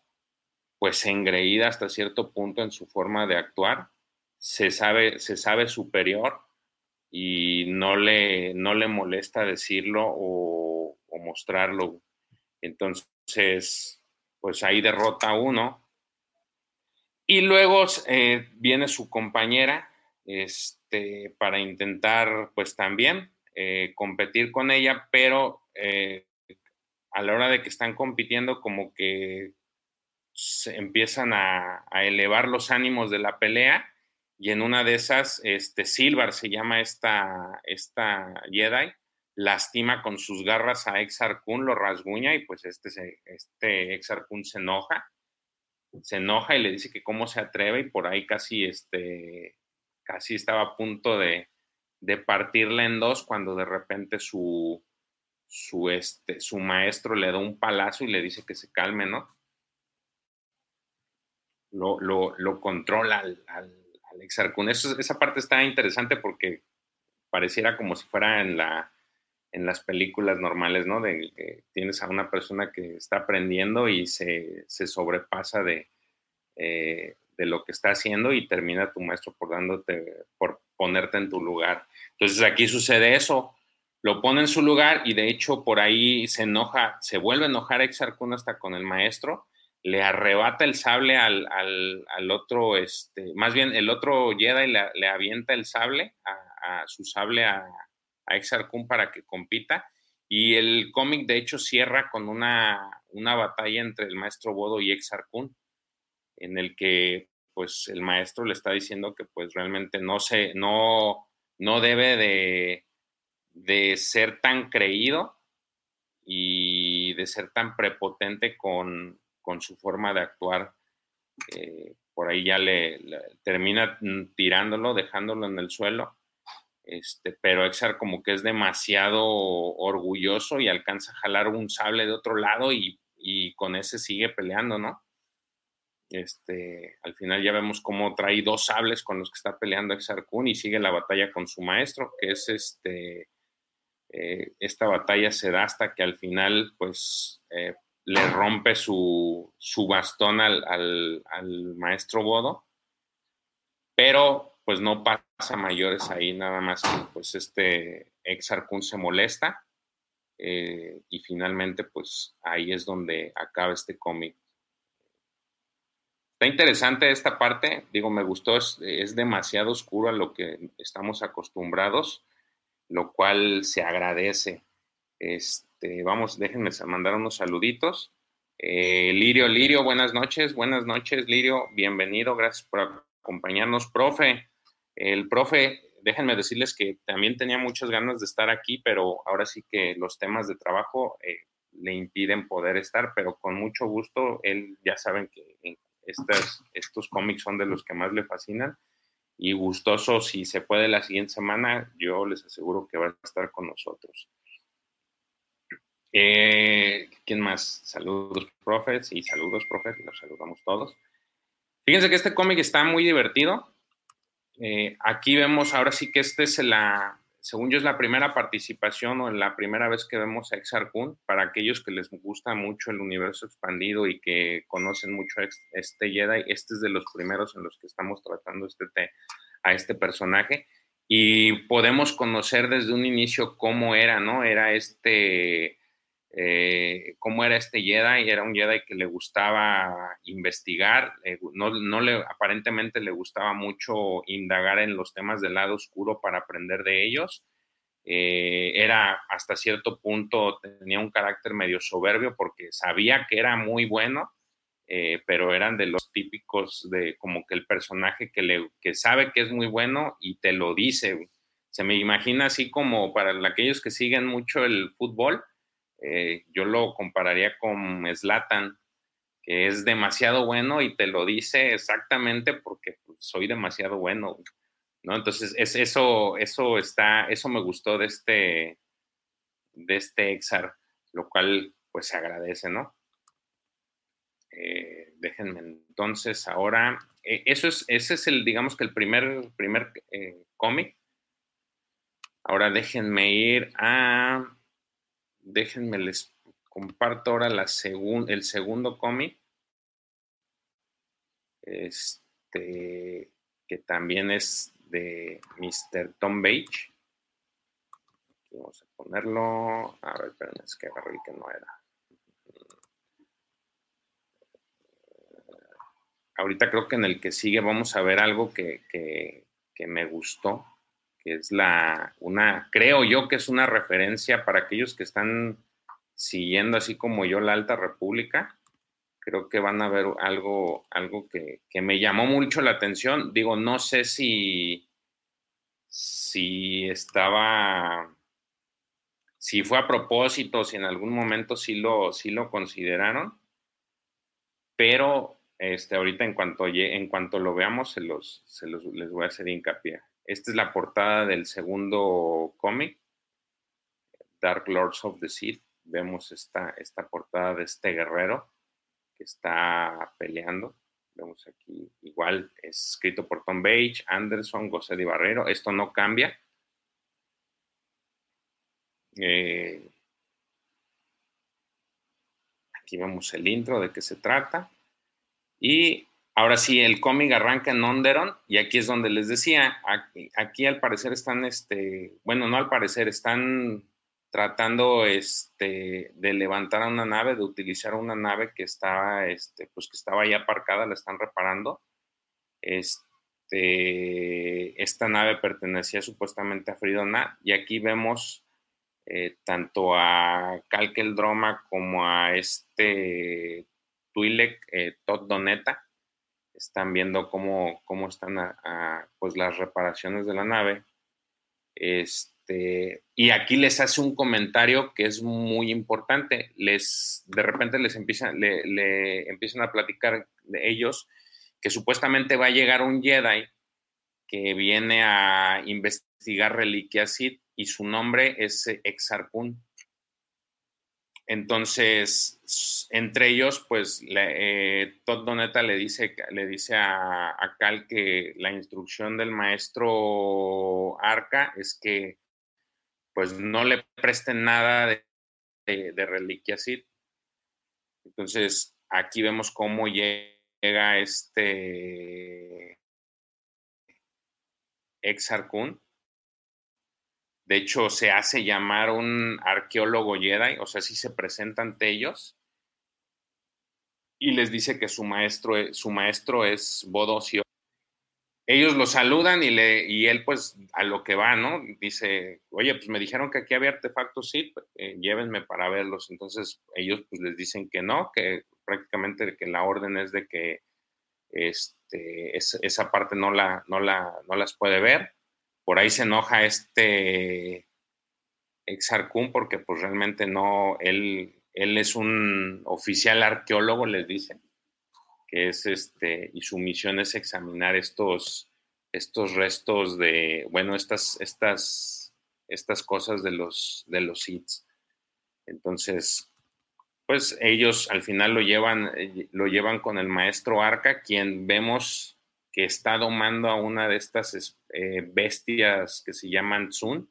pues engreída hasta cierto punto en su forma de actuar, se sabe, se sabe superior y no le, no le molesta decirlo o, mostrarlo. Entonces, pues ahí derrota a uno. Y luego eh, viene su compañera este, para intentar, pues también, eh, competir con ella, pero eh, a la hora de que están compitiendo, como que se empiezan a, elevar los ánimos de la pelea. Y en una de esas, este, Silvar se llama esta, esta Jedi, lastima con sus garras a Exar Kun, lo rasguña y pues este, este Exar Kun se enoja, se enoja y le dice que cómo se atreve y por ahí casi, este, casi estaba a punto de, de partirla en dos cuando de repente su, su, este, su maestro le da un palazo y le dice que se calme, ¿no? Lo, lo, controla al, al, al Exar Kun. Eso, esa parte está interesante porque pareciera como si fuera en la en las películas normales, ¿no? De que tienes a una persona que está aprendiendo y se, se sobrepasa de, eh, de, lo que está haciendo y termina tu maestro por dándote, por ponerte en tu lugar. Entonces aquí sucede eso, lo pone en su lugar y de hecho por ahí se enoja, se vuelve a enojar Exarcun hasta con el maestro, le arrebata el sable al, al, al, otro, este, más bien el otro Jedi le, le avienta el sable, a, su sable a, a para que compita. Y el cómic, de hecho, cierra con una, una batalla entre el maestro Bodo y Exar Kun, en el que pues el maestro le está diciendo que pues realmente no se, no, no debe de, de ser tan creído y de ser tan prepotente con, con su forma de actuar. Eh, por ahí ya le, termina tirándolo, dejándolo en el suelo. Este, pero Exar como que es demasiado orgulloso y alcanza a jalar un sable de otro lado y, y con ese sigue peleando, ¿no? Este, al final ya vemos cómo trae dos sables con los que está peleando Exar Kun y sigue la batalla con su maestro, que es este, eh, esta batalla se da hasta que al final, pues, eh, le rompe su, su bastón al, al, maestro Bodo, pero pues no pasa mayores ahí, nada más que pues este Exar Kun se molesta eh, y finalmente pues ahí es donde acaba este cómic. Está interesante esta parte, digo, me gustó, es, es, demasiado oscuro a lo que estamos acostumbrados, lo cual se agradece. Este, vamos, déjenme mandar unos saluditos. Eh, Lirio, Lirio, buenas noches, buenas noches, Lirio, bienvenido, gracias por acompañarnos, profe. El profe, déjenme decirles que también tenía muchas ganas de estar aquí, pero ahora sí que los temas de trabajo eh, le impiden poder estar, pero con mucho gusto, él ya saben que estas, estos cómics son de los que más le fascinan y gustoso, si se puede la siguiente semana, yo les aseguro que va a estar con nosotros. Eh, ¿Quién más? Saludos, profes, y saludos, profes, los saludamos todos. Fíjense que este cómic está muy divertido. Eh, aquí vemos, ahora sí que este es la, según yo es la primera participación o la primera vez que vemos a Exar Kun, para aquellos que les gusta mucho el universo expandido y que conocen mucho a este Jedi, este es de los primeros en los que estamos tratando este a este personaje y podemos conocer desde un inicio cómo era, ¿no? Era este eh, cómo era este Jedi, era un Jedi que le gustaba investigar, no, no, le, aparentemente le gustaba mucho indagar en los temas del lado oscuro para aprender de ellos. Eh, era hasta cierto punto, tenía un carácter medio soberbio porque sabía que era muy bueno, eh, pero eran de los típicos de como que el personaje que, le, que sabe que es muy bueno y te lo dice. Se me imagina así como para aquellos que siguen mucho el fútbol, eh, yo lo compararía con Slatan, que es demasiado bueno y te lo dice exactamente porque pues, soy demasiado bueno, ¿no? Entonces, es, eso, eso está, eso me gustó de este, de este Exar, lo cual pues se agradece, ¿no? Eh, déjenme entonces ahora, eh, eso es, ese es el, digamos que el primer, primer cómic. Ahora déjenme ir a déjenme les comparto ahora el segundo cómic. este, que también es de Mr. Tom Beach. Vamos a ponerlo. A ver, espérenme, es que agarré que no era. Ahorita creo que en el que sigue vamos a ver algo que, que me gustó, que es la, una, creo yo que es una referencia para aquellos que están siguiendo así como yo la Alta República creo que van a ver algo, algo que, me llamó mucho la atención. Digo, no sé si, si estaba, si fue a propósito, si en algún momento sí lo, sí lo consideraron, pero este, ahorita en cuanto, en cuanto lo veamos se los, se los, les voy a hacer hincapié. Esta es la portada del segundo cómic, Dark Lords of the Sea. Vemos esta, esta portada de este guerrero está peleando. Vemos aquí, igual es escrito por Tom Page, Anderson, José Barrero. Esto no cambia. Eh, aquí vemos el intro de qué se trata. Y ahora sí, el cómic arranca en Onderon y aquí es donde les decía, aquí, al parecer están, este, bueno, no al parecer, están tratando este, de levantar a una nave, de utilizar una nave que estaba, este, pues que estaba ya aparcada, la están reparando. Este, esta nave pertenecía supuestamente a Fridona y aquí vemos eh, tanto a Calkel Droma como a este Twi'lek, eh, Todd Doneta. Están viendo cómo, cómo están pues las reparaciones de la nave. Este, y aquí les hace un comentario que es muy importante. Les, de repente les empiezan, le, empiezan a platicar de ellos que supuestamente va a llegar un Jedi que viene a investigar reliquias y su nombre es Exar Kun. Entonces, entre ellos, pues, eh, Todd Doneta le dice, le dice a, Cal que la instrucción del maestro Arca es que pues no le presten nada de, de, reliquia Entonces, aquí vemos cómo llega este Exarcún. De hecho, se hace llamar un arqueólogo Jedi, o sea, sí se presenta ante ellos y les dice que su maestro, su maestro es Bodosio ellos lo saludan y, le, y él pues a lo que va, ¿no? Dice, oye, pues me dijeron que aquí había artefactos, sí, eh, llévenme para verlos. Entonces ellos pues les dicen que no, que prácticamente que la orden es de que este, esa parte no, la, no, la, no las puede ver. Por ahí se enoja este Exarcún porque pues realmente no, él, él es un oficial arqueólogo, les dicen que es este, y su misión es examinar estos, estos restos de, bueno, estas, estas, estas cosas de los, de los. Entonces, pues ellos al final lo llevan, eh, lo llevan con el maestro Arca, quien vemos que está domando a una de estas eh, bestias que se llaman Zun.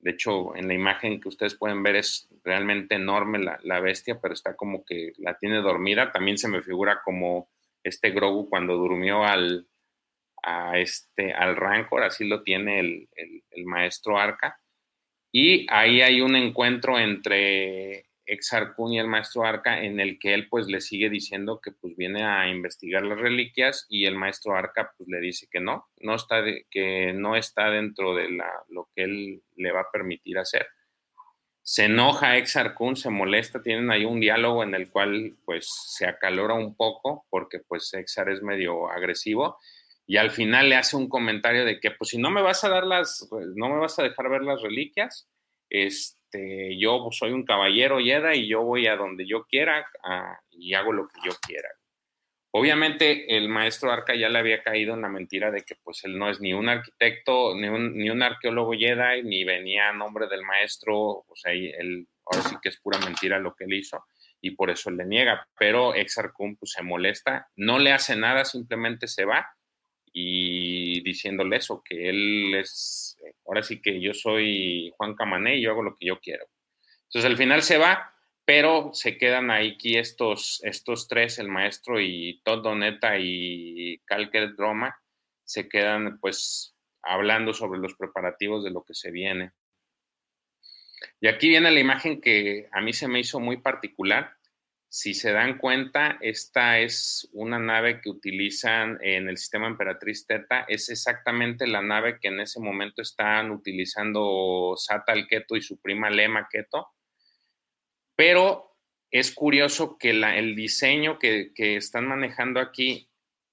De hecho, en la imagen que ustedes pueden ver es realmente enorme la, bestia, pero está como que la tiene dormida. También se me figura como este Grogu cuando durmió al, a este, al Rancor, así lo tiene el, el, maestro Arca. Y ahí hay un encuentro entre Exar Kun y el maestro Arca en el que él pues le sigue diciendo que pues viene a investigar las reliquias y el maestro Arca pues le dice que no, no está que no está dentro de la, lo que él le va a permitir hacer. Se enoja Exar Kun, se molesta, tienen ahí un diálogo en el cual pues se acalora un poco porque pues Exar es medio agresivo y al final le hace un comentario de que pues si no me vas a dar las, pues, no me vas a dejar ver las reliquias, este, yo soy un caballero Yeda y yo voy a donde yo quiera y hago lo que yo quiera. Obviamente el maestro Arca ya le había caído en la mentira de que pues él no es ni un arquitecto, ni un, ni un arqueólogo Jedi, ni venía a nombre del maestro, o sea, él, ahora sí que es pura mentira lo que él hizo y por eso le niega, pero Exar Kun pues, se molesta, no le hace nada, simplemente se va y diciéndole eso, que él es, ahora sí que yo soy Juan Camané y yo hago lo que yo quiero. Entonces al final se va, pero se quedan ahí aquí estos, estos tres, el maestro y Todd Doneta y Calker Droma, se quedan pues hablando sobre los preparativos de lo que se viene. Y aquí viene la imagen que a mí se me hizo muy particular. Si se dan cuenta, esta es una nave que utilizan en el sistema Emperatriz Teta. Es exactamente la nave que en ese momento están utilizando Sata el Keto y su prima Lema Keto. Pero es curioso que el diseño que, que están manejando aquí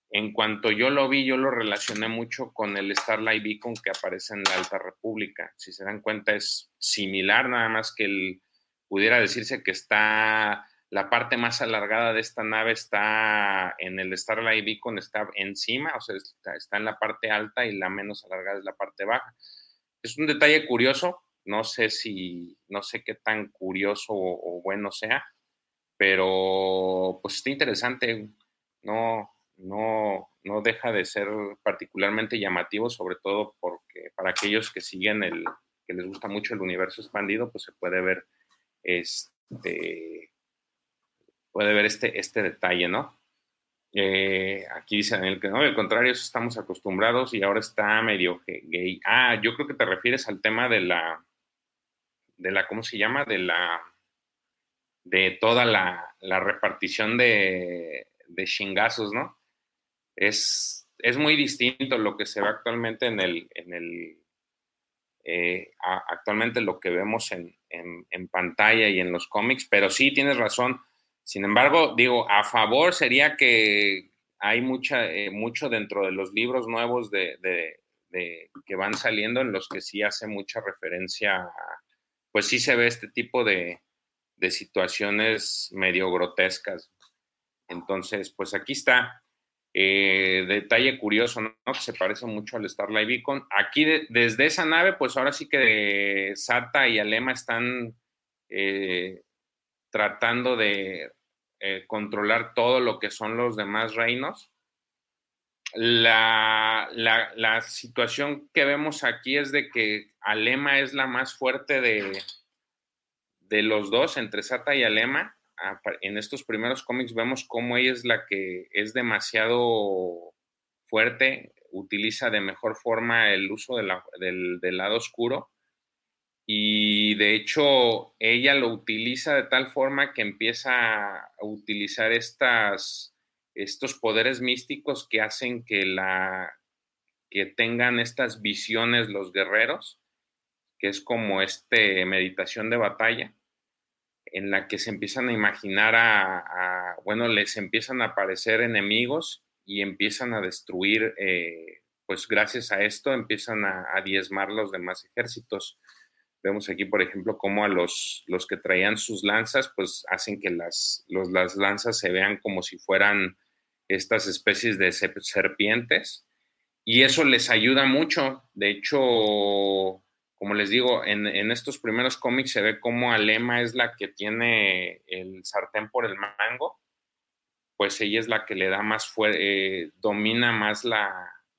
en cuanto yo lo vi, yo lo relacioné mucho con el Starlight Beacon que aparece en la Alta República. Si se dan cuenta, es similar, nada más que el, pudiera decirse que está la parte más alargada de esta nave está en el Starlight Beacon, está encima, o sea, está, en la parte alta y la menos alargada es la parte baja. Es un detalle curioso, no sé si, no sé qué tan curioso o, o bueno sea, pero pues está interesante, no, no, no deja de ser particularmente llamativo, sobre todo porque para aquellos que siguen el, que les gusta mucho el universo expandido, pues se puede ver este, puede ver este, este detalle, ¿no? Eh, aquí dice Daniel que no, al contrario, eso estamos acostumbrados y ahora está medio gay. Ah, yo creo que te refieres al tema de la, de la, ¿cómo se llama? De la, de toda la, la repartición de, de chingazos, ¿no? es, es muy distinto lo que se ve actualmente en el, en el eh, actualmente lo que vemos en, en, pantalla y en los cómics, pero sí tienes razón. Sin embargo, digo, a favor sería que hay mucha, eh, mucho dentro de los libros nuevos de, de, que van saliendo en los que sí hace mucha referencia, pues sí se ve este tipo de, de situaciones medio grotescas. Entonces, pues aquí está. Eh, detalle curioso, ¿no? Que se parece mucho al Starlight Beacon. Aquí, desde esa nave, pues ahora sí que Sata y Alema están eh, tratando de eh, controlar todo lo que son los demás reinos. La, la, situación que vemos aquí es de que Alema es la más fuerte de, de los dos, entre Sata y Alema en estos primeros cómics vemos cómo ella es la que es demasiado fuerte, utiliza de mejor forma el uso del, lado oscuro y de hecho ella lo utiliza de tal forma que empieza a utilizar estos poderes místicos que hacen que, la, que tengan estas visiones los guerreros, que es como este meditación de batalla en la que se empiezan a imaginar a, bueno, les empiezan a aparecer enemigos y empiezan a destruir, eh, pues gracias a esto empiezan a, diezmar los demás ejércitos. Vemos aquí, por ejemplo, cómo a los, los que traían sus lanzas, pues hacen que las, los, las lanzas se vean como si fueran estas especies de serpientes. Y eso les ayuda mucho. De hecho, como les digo, en, estos primeros cómics se ve cómo Alema es la que tiene el sartén por el mango, pues ella es la que le da más eh, domina más, la,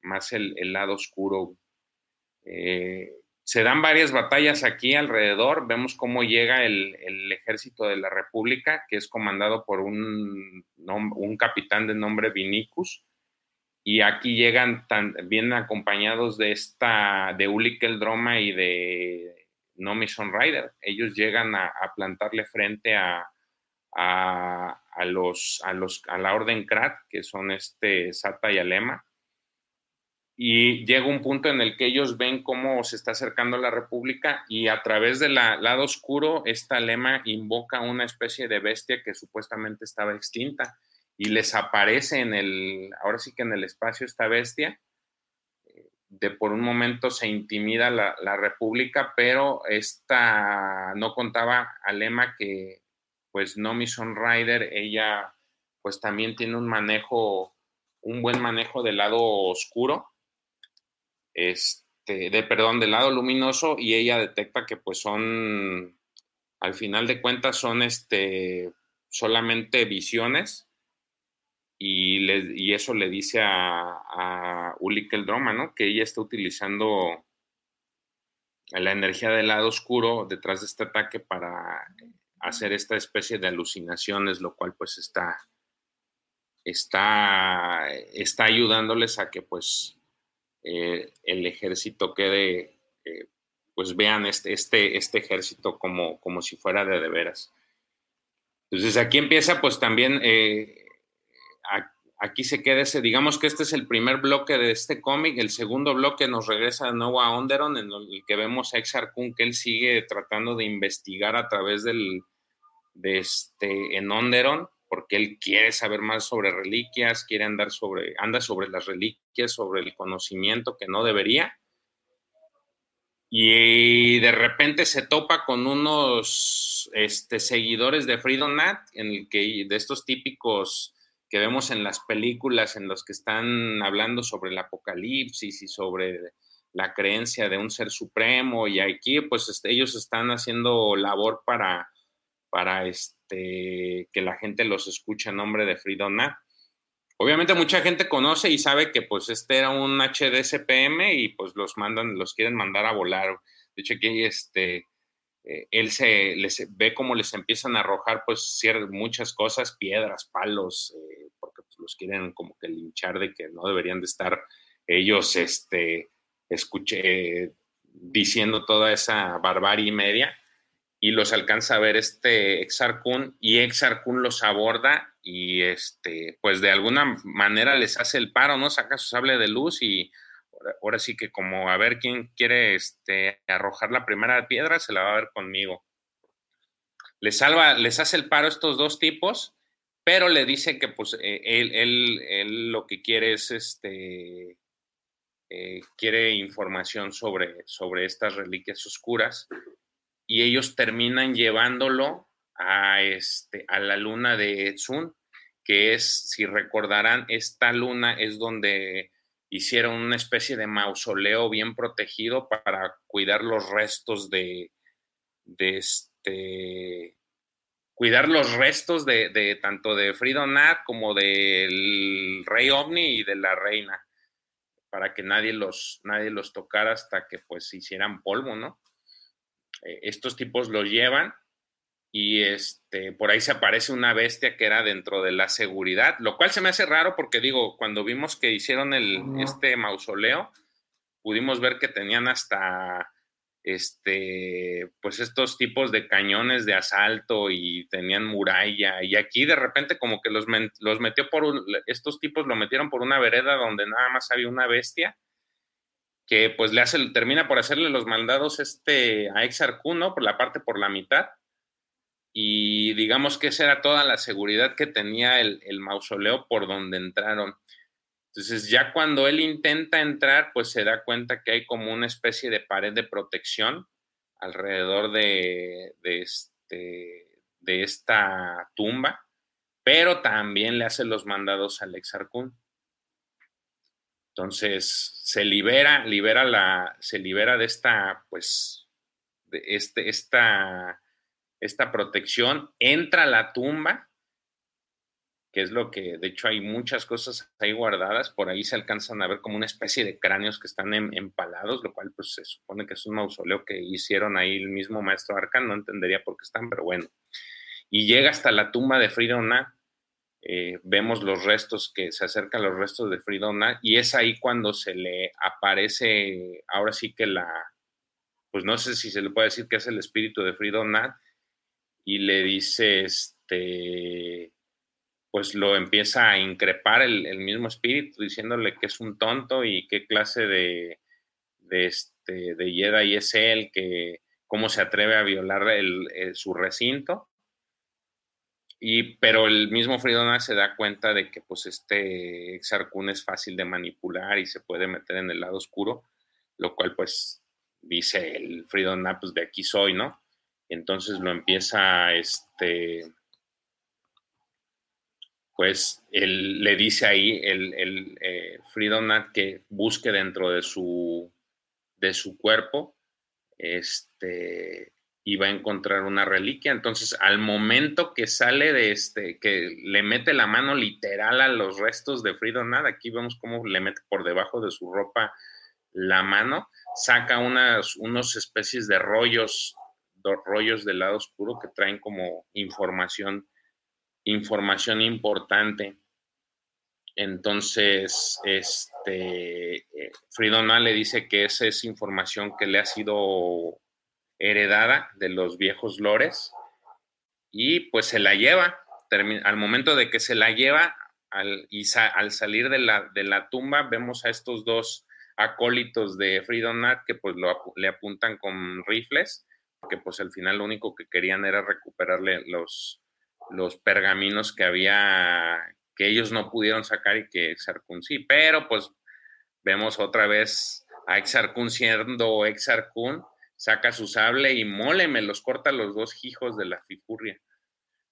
más el, lado oscuro. Eh, se dan varias batallas aquí alrededor, vemos cómo llega el, ejército de la República, que es comandado por un, un capitán de nombre Vinicus, y aquí llegan tan, bien acompañados de esta, de Ulikel Droma y de Nomison Rider. Ellos llegan a, plantarle frente a, a, los, a, los, a la Orden Krat, que son este Sata y Alema. Y llega un punto en el que ellos ven cómo se está acercando la República y a través del lado oscuro, esta Alema invoca una especie de bestia que supuestamente estaba extinta y les aparece en el, ahora sí que en el espacio esta bestia, de por un momento se intimida la, República, pero esta no contaba a Lema que pues Nomi Rider, ella pues también tiene un manejo, un buen manejo del lado oscuro, este, de perdón, del lado luminoso, y ella detecta que pues son, al final de cuentas son este, solamente visiones y, y eso le dice a, a Uli Droma, ¿no? Que ella está utilizando la energía del lado oscuro detrás de este ataque para hacer esta especie de alucinaciones, lo cual pues está, está, está ayudándoles a que pues eh, el ejército quede, eh, pues vean este, este, este ejército como, como si fuera de de veras. Entonces aquí empieza pues también, eh, aquí se queda ese, digamos que este es el primer bloque de este cómic, el segundo bloque nos regresa de nuevo a Onderon, en el que vemos a Exar Kun que él sigue tratando de investigar a través del, de este, en Onderon, porque él quiere saber más sobre reliquias, quiere andar sobre, anda sobre las reliquias, sobre el conocimiento que no debería. Y de repente se topa con unos este, seguidores de Freedom Nat, en el que de estos típicos que vemos en las películas en los que están hablando sobre el apocalipsis y sobre la creencia de un ser supremo y aquí pues este, ellos están haciendo labor para, para este, que la gente los escuche en nombre de Freedom Nat. Obviamente mucha gente conoce y sabe que pues este era un HDSPM y pues los mandan, los quieren mandar a volar. De hecho aquí este, eh, él se les ve cómo les empiezan a arrojar pues muchas cosas, piedras, palos, eh, porque pues, los quieren como que linchar de que no deberían de estar ellos este, escuché, diciendo toda esa barbarie media y los alcanza a ver este Exarcun y Exarcun los aborda y este, pues de alguna manera les hace el paro, ¿no? Saca su sable de luz y ahora sí que como a ver quién quiere este, arrojar la primera piedra, se la va a ver conmigo. Les salva, les hace el paro estos dos tipos, pero le dice que pues eh, él, él, él, lo que quiere es este, eh, quiere información sobre, sobre estas reliquias oscuras y ellos terminan llevándolo a, este, a la luna de Etsun, que es, si recordarán, esta luna es donde hicieron una especie de mausoleo bien protegido para cuidar los restos de, de este, cuidar los restos de, tanto de Fridonat como del rey Omni y de la reina, para que nadie los, nadie los tocara hasta que pues hicieran polvo, ¿no? Eh, estos tipos lo llevan y este, por ahí se aparece una bestia que era dentro de la seguridad, lo cual se me hace raro porque digo, cuando vimos que hicieron el, este mausoleo, pudimos ver que tenían hasta este, pues estos tipos de cañones de asalto y tenían muralla y aquí de repente como que los, los metió por estos tipos lo metieron por una vereda donde nada más había una bestia que pues le hace, termina por hacerle los mandados este, a Exarcuno por la parte por la mitad. Y digamos que esa era toda la seguridad que tenía el, mausoleo por donde entraron. Entonces ya cuando él intenta entrar, pues se da cuenta que hay como una especie de pared de protección alrededor de, de, este, de esta tumba, pero también le hace los mandados al Exarcún. Entonces, se libera, libera la, se libera de esta, pues, de este, esta, esta protección, entra a la tumba, que es lo que, de hecho, hay muchas cosas ahí guardadas, por ahí se alcanzan a ver como una especie de cráneos que están empalados, lo cual, pues, se supone que es un mausoleo que hicieron ahí el mismo maestro Arcan, no entendería por qué están, pero bueno. Y llega hasta la tumba de Frida eh, vemos los restos que se acercan los restos de Fridona y es ahí cuando se le aparece, ahora sí que la, pues no sé si se le puede decir que es el espíritu de Fridona y le dice, este, pues lo empieza a increpar el, mismo espíritu diciéndole que es un tonto y qué clase de, de, este, de Jedi es él, que cómo se atreve a violar su recinto y, pero el mismo Fridona se da cuenta de que pues este Exarcun es fácil de manipular y se puede meter en el lado oscuro, lo cual pues dice el Fridona, pues de aquí soy, ¿no? Entonces lo empieza, este, pues él le dice ahí el, el eh, Fridona que busque dentro de su, de su cuerpo, este, y va a encontrar una reliquia. Entonces, al momento que sale de este, que le mete la mano literal a los restos de Fridonad, aquí vemos cómo le mete por debajo de su ropa la mano, saca unas unos especies de rollos rollos del lado oscuro que traen como información, información importante. Entonces, este, eh, Fridona le dice que esa es información que le ha sido heredada de los viejos lores y pues se la lleva. al momento de que se la lleva, al, y al salir de la, de la tumba, vemos a estos dos acólitos de Freedom Nat que pues le apuntan con rifles, porque pues al final lo único que querían era recuperarle los, los pergaminos que había, que ellos no pudieron sacar y que Exarcun sí, pero pues vemos otra vez a Exarcun siendo Exarcun, saca su sable y mole, me los corta los dos hijos de la fifurria.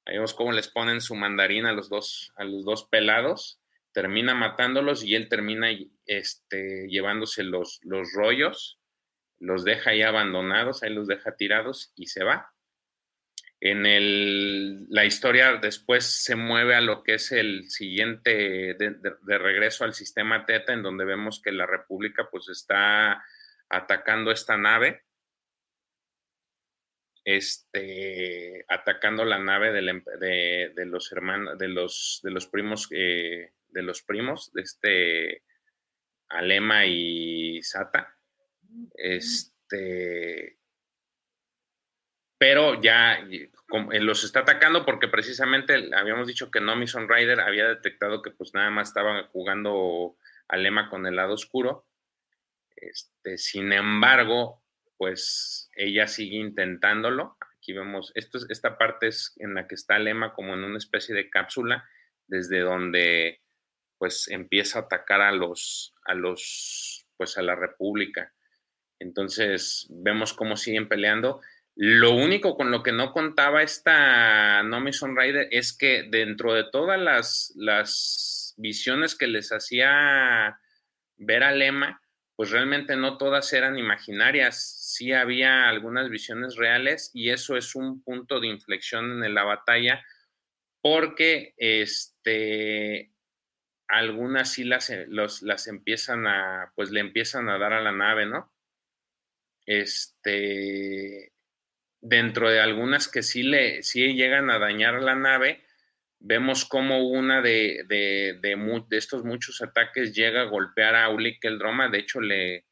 Ahí vemos cómo les ponen su mandarín a los dos, a los dos pelados termina matándolos y él termina este, llevándose los, los rollos, los deja ahí abandonados, ahí los deja tirados y se va. En el, la historia después se mueve a lo que es el siguiente de, regreso al sistema Teta, en donde vemos que la República pues está atacando esta nave, este, atacando la nave de, de los hermanos, de los, de los primos eh, de los primos, de este Alema y Sata. Este, pero ya eh, los está atacando porque precisamente habíamos dicho que Nomi Rider había detectado que pues nada más estaba jugando Alema con el lado oscuro. Este, sin embargo, pues ella sigue intentándolo. Aquí vemos, esto, esta parte es en la que está Alema como en una especie de cápsula, desde donde pues empieza a atacar a los, a los, pues a la República. Entonces vemos cómo siguen peleando. Lo único con lo que no contaba esta Nomi Rider es que dentro de todas las, las visiones que les hacía ver a Lema, pues realmente no todas eran imaginarias. Sí había algunas visiones reales y eso es un punto de inflexión en la batalla porque este, algunas sí las, eh, las empiezan a, pues le empiezan a dar a la nave, ¿no? Este, dentro de algunas que sí le, sí llegan a dañar la nave, vemos como una de, de, de, estos muchos ataques llega a golpear a Ulik el Droma, de hecho le,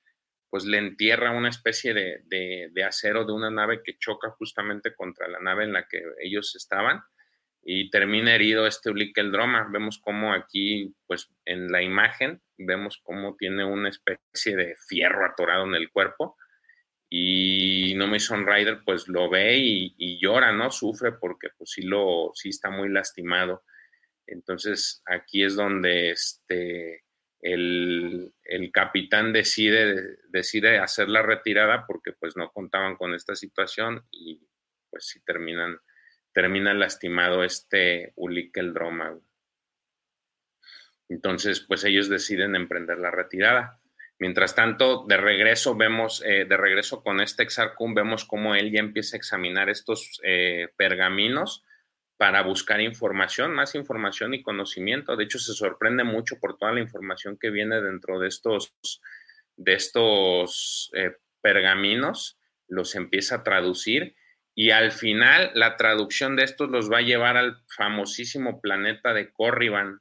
pues le entierra una especie de, de, acero de una nave que choca justamente contra la nave en la que ellos estaban y termina herido este Droma. Vemos cómo aquí, pues en la imagen, vemos cómo tiene una especie de fierro atorado en el cuerpo y No Son Rider pues lo ve y, llora, ¿no? Sufre porque pues sí, lo, sí está muy lastimado. Entonces aquí es donde este, el, capitán decide, decide hacer la retirada porque pues no contaban con esta situación y pues sí terminan termina lastimado este Ulik el Droma. Entonces, pues ellos deciden emprender la retirada. Mientras tanto, de regreso vemos, eh, de regreso con este Exarcum, vemos cómo él ya empieza a examinar estos eh, pergaminos para buscar información, más información y conocimiento. De hecho, se sorprende mucho por toda la información que viene dentro de estos, de estos eh, pergaminos, los empieza a traducir y al final, la traducción de estos los va a llevar al famosísimo planeta de Corriban,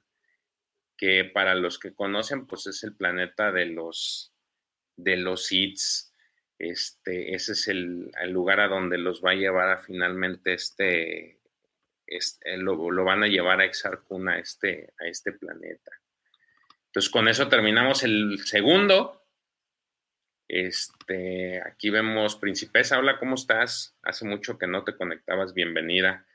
que para los que conocen, pues es el planeta de los, de los Hits. Este, ese es el, lugar a donde los va a llevar a finalmente este, este lo, van a llevar a Exarcuna a este, a este planeta. Entonces, con eso terminamos el segundo este, aquí vemos Principesa, hola, ¿cómo estás? Hace mucho que no te conectabas, bienvenida.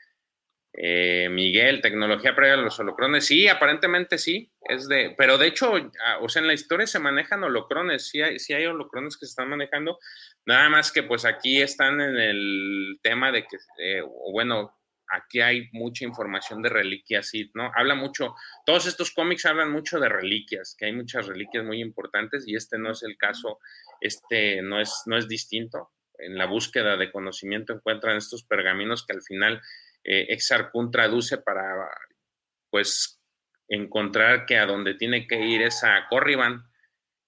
Eh, Miguel, tecnología previa a los holocrones, sí, aparentemente sí, es de, pero de hecho, ah, o sea, en la historia se manejan holocrones, sí hay, sí hay holocrones que se están manejando, nada más que pues aquí están en el tema de que, eh, bueno, aquí hay mucha información de reliquias, sí, ¿no? Habla mucho, todos estos cómics hablan mucho de reliquias, que hay muchas reliquias muy importantes y este no es el caso, este no es, no es distinto. En la búsqueda de conocimiento encuentran estos pergaminos que al final eh, Exarcun traduce para, pues, encontrar que a donde tiene que ir es a Corriban,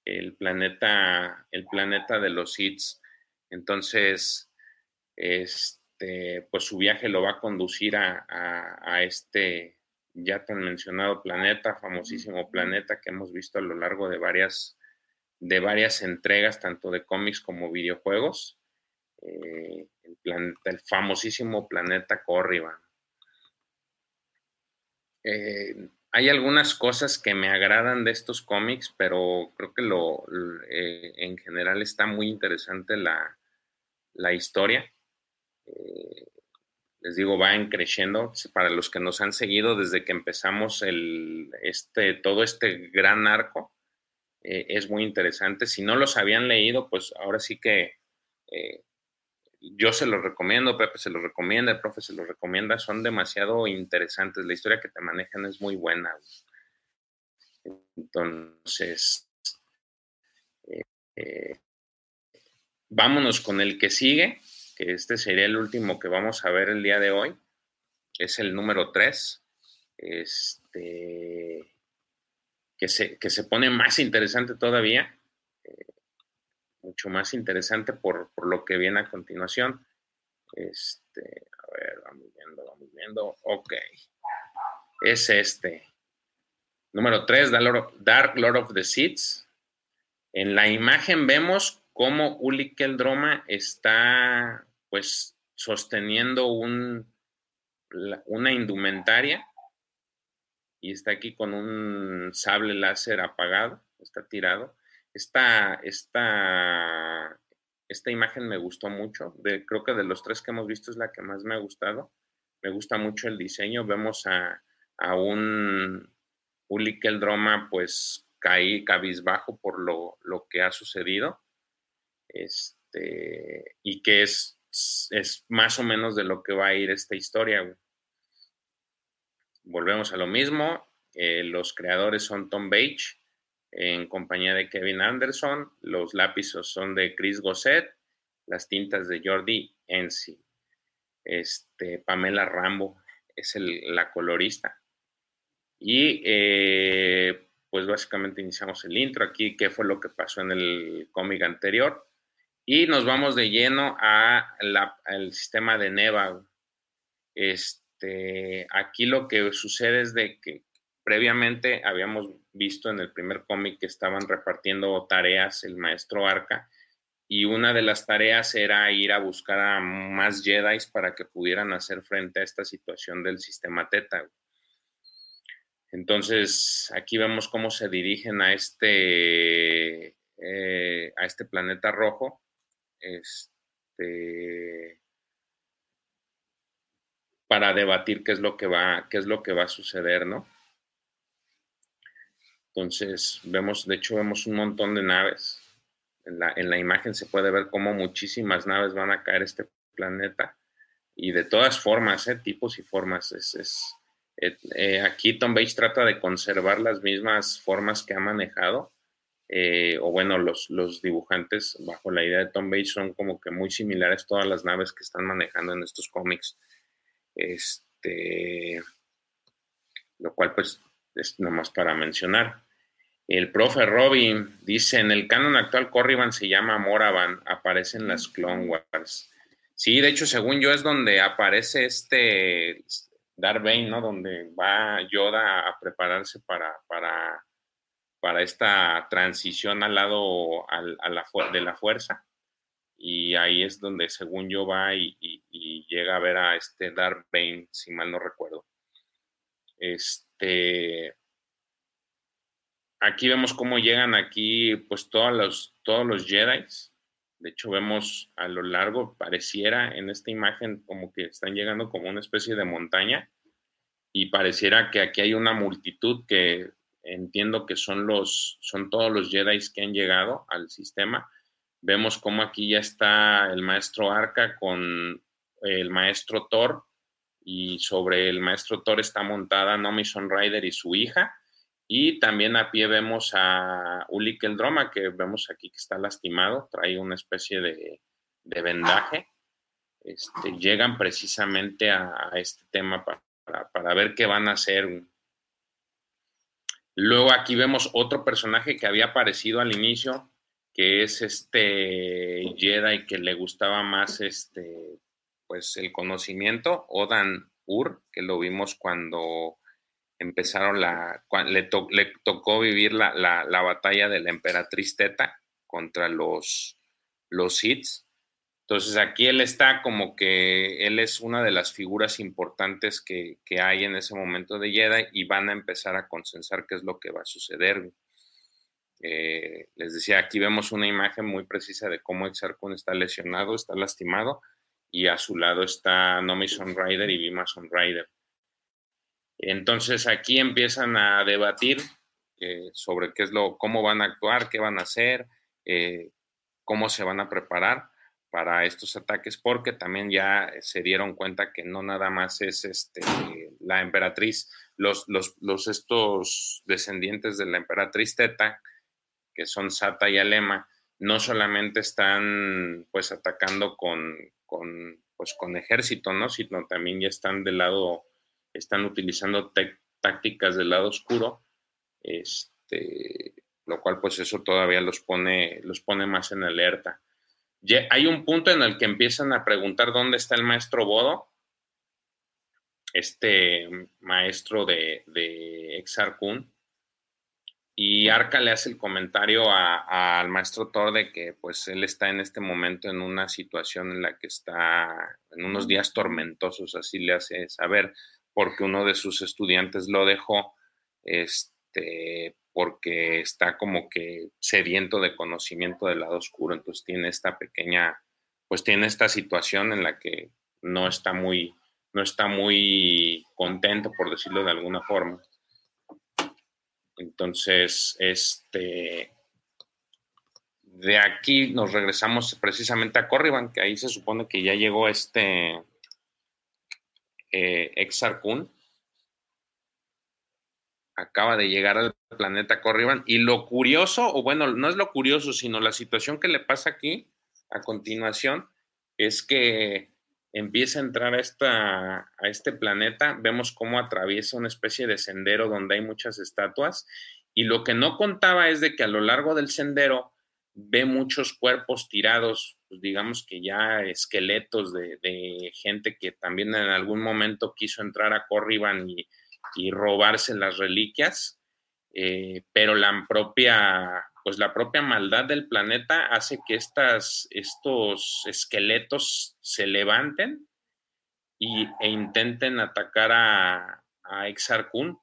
el planeta, el planeta de los Hits. Entonces, este, pues su viaje lo va a conducir a, a este ya tan mencionado planeta, famosísimo planeta que hemos visto a lo largo de varias, de varias entregas, tanto de cómics como videojuegos. Eh, el, planeta, el famosísimo planeta Corriban. Eh, hay algunas cosas que me agradan de estos cómics, pero creo que lo, eh, en general está muy interesante la, la historia les digo, va creciendo. Para los que nos han seguido desde que empezamos este, todo este gran arco, eh, es muy interesante. Si no los habían leído, pues ahora sí que eh, yo se los recomiendo, Pepe se los recomienda, el profe se los recomienda, son demasiado interesantes. La historia que te manejan es muy buena. Entonces, eh, vámonos con el que sigue este sería el último que vamos a ver el día de hoy. Es el número 3. Este, que, se, que se pone más interesante todavía. Eh, mucho más interesante por, lo que viene a continuación. Este, a ver, vamos viendo, vamos viendo. Ok. Es este. Número 3, Dark Lord of the Seeds. En la imagen vemos cómo Uli Keldroma está pues sosteniendo un, una indumentaria y está aquí con un sable láser apagado, está tirado. Esta, esta, esta imagen me gustó mucho, creo que de los tres que hemos visto es la que más me ha gustado. Me gusta mucho el diseño, vemos a, a un Uli Keldroma pues caí cabizbajo por lo, lo que ha sucedido. Este, y que es es más o menos de lo que va a ir esta historia. Volvemos a lo mismo. Eh, los creadores son Tom Bates en compañía de Kevin Anderson. Los lápices son de Chris Gosset. Las tintas de Jordi Ensi. Este, Pamela Rambo es la colorista. Y eh, pues básicamente iniciamos el intro aquí, qué fue lo que pasó en el cómic anterior. Y nos vamos de lleno al sistema de Neva. Este, aquí lo que sucede es de que previamente habíamos visto en el primer cómic que estaban repartiendo tareas el maestro Arca y una de las tareas era ir a buscar a más Jedi para que pudieran hacer frente a esta situación del sistema Teta. Entonces, aquí vemos cómo se dirigen a este, eh, a este planeta rojo este, para debatir qué es lo que va, qué es lo que va a suceder, ¿no? Entonces, vemos, de hecho, vemos un montón de naves. En la, en la imagen se puede ver cómo muchísimas naves van a caer este planeta y de todas formas, ¿eh? tipos y formas. Es, es eh, eh, aquí Tom Bates trata de conservar las mismas formas que ha manejado eh, o bueno, los, los, dibujantes bajo la idea de Tom Bates son como que muy similares todas las naves que están manejando en estos cómics. Este, lo cual pues es nomás para mencionar. El profe Robin dice, en el canon actual Corriban se llama Moravan, aparece en las Clone Wars. Sí, de hecho, según yo es donde aparece este Darth Bane, ¿no? Donde va Yoda a prepararse para, para para esta transición al lado de la fuerza. Y ahí es donde, según yo, va y, llega a ver a este Darth Bane, si mal no recuerdo. Este, aquí vemos cómo llegan aquí, pues, todos los, todos los Jedi. De hecho, vemos a lo largo, pareciera en esta imagen como que están llegando como una especie de montaña y pareciera que aquí hay una multitud que entiendo que son los, son todos los Jedi que han llegado al sistema. Vemos cómo aquí ya está el maestro Arca con el maestro Thor y sobre el maestro Thor está montada Nomi Rider y su hija. Y también a pie vemos a Uli Keldroma, que vemos aquí que está lastimado, trae una especie de, vendaje. Este, llegan precisamente a, este tema para, para, ver qué van a hacer Luego aquí vemos otro personaje que había aparecido al inicio, que es este Jedi que le gustaba más este, pues el conocimiento, Odan Ur, que lo vimos cuando empezaron la, le, le, tocó vivir la, la, batalla de la emperatriz Teta contra los, los. Entonces aquí él está como que él es una de las figuras importantes que, que, hay en ese momento de Jedi y van a empezar a consensar qué es lo que va a suceder. Eh, les decía, aquí vemos una imagen muy precisa de cómo Exarchon está lesionado, está lastimado, y a su lado está Nomi Rider y Vima Rider. Entonces aquí empiezan a debatir eh, sobre qué es lo, cómo van a actuar, qué van a hacer, eh, cómo se van a preparar para estos ataques, porque también ya se dieron cuenta que no nada más es este, la emperatriz, los, los, los estos descendientes de la emperatriz Teta, que son Sata y Alema, no solamente están pues atacando con, con, pues, con ejército, ¿no? Sino también ya están del lado, están utilizando tácticas del lado oscuro, este, lo cual pues eso todavía los pone, los pone más en alerta. Hay un punto en el que empiezan a preguntar dónde está el maestro Bodo, este maestro de, de y Arca le hace el comentario al maestro Thor de que pues él está en este momento en una situación en la que está en unos días tormentosos, así le hace saber, porque uno de sus estudiantes lo dejó, este, porque está como que sediento de conocimiento del lado oscuro, entonces tiene esta pequeña, pues tiene esta situación en la que no está muy, no está muy contento, por decirlo de alguna forma. Entonces, este, de aquí nos regresamos precisamente a Corriban, que ahí se supone que ya llegó este eh, Exarcun. Acaba de llegar al planeta Corriban. Y lo curioso, o bueno, no es lo curioso, sino la situación que le pasa aquí a continuación, es que empieza a entrar a, esta, a este planeta, vemos cómo atraviesa una especie de sendero donde hay muchas estatuas y lo que no contaba es de que a lo largo del sendero ve muchos cuerpos tirados, pues digamos que ya esqueletos de, gente que también en algún momento quiso entrar a Corriban y, robarse las reliquias, eh, pero la propia pues la propia maldad del planeta hace que estas, estos esqueletos se levanten y, e intenten atacar a, a Exarcun.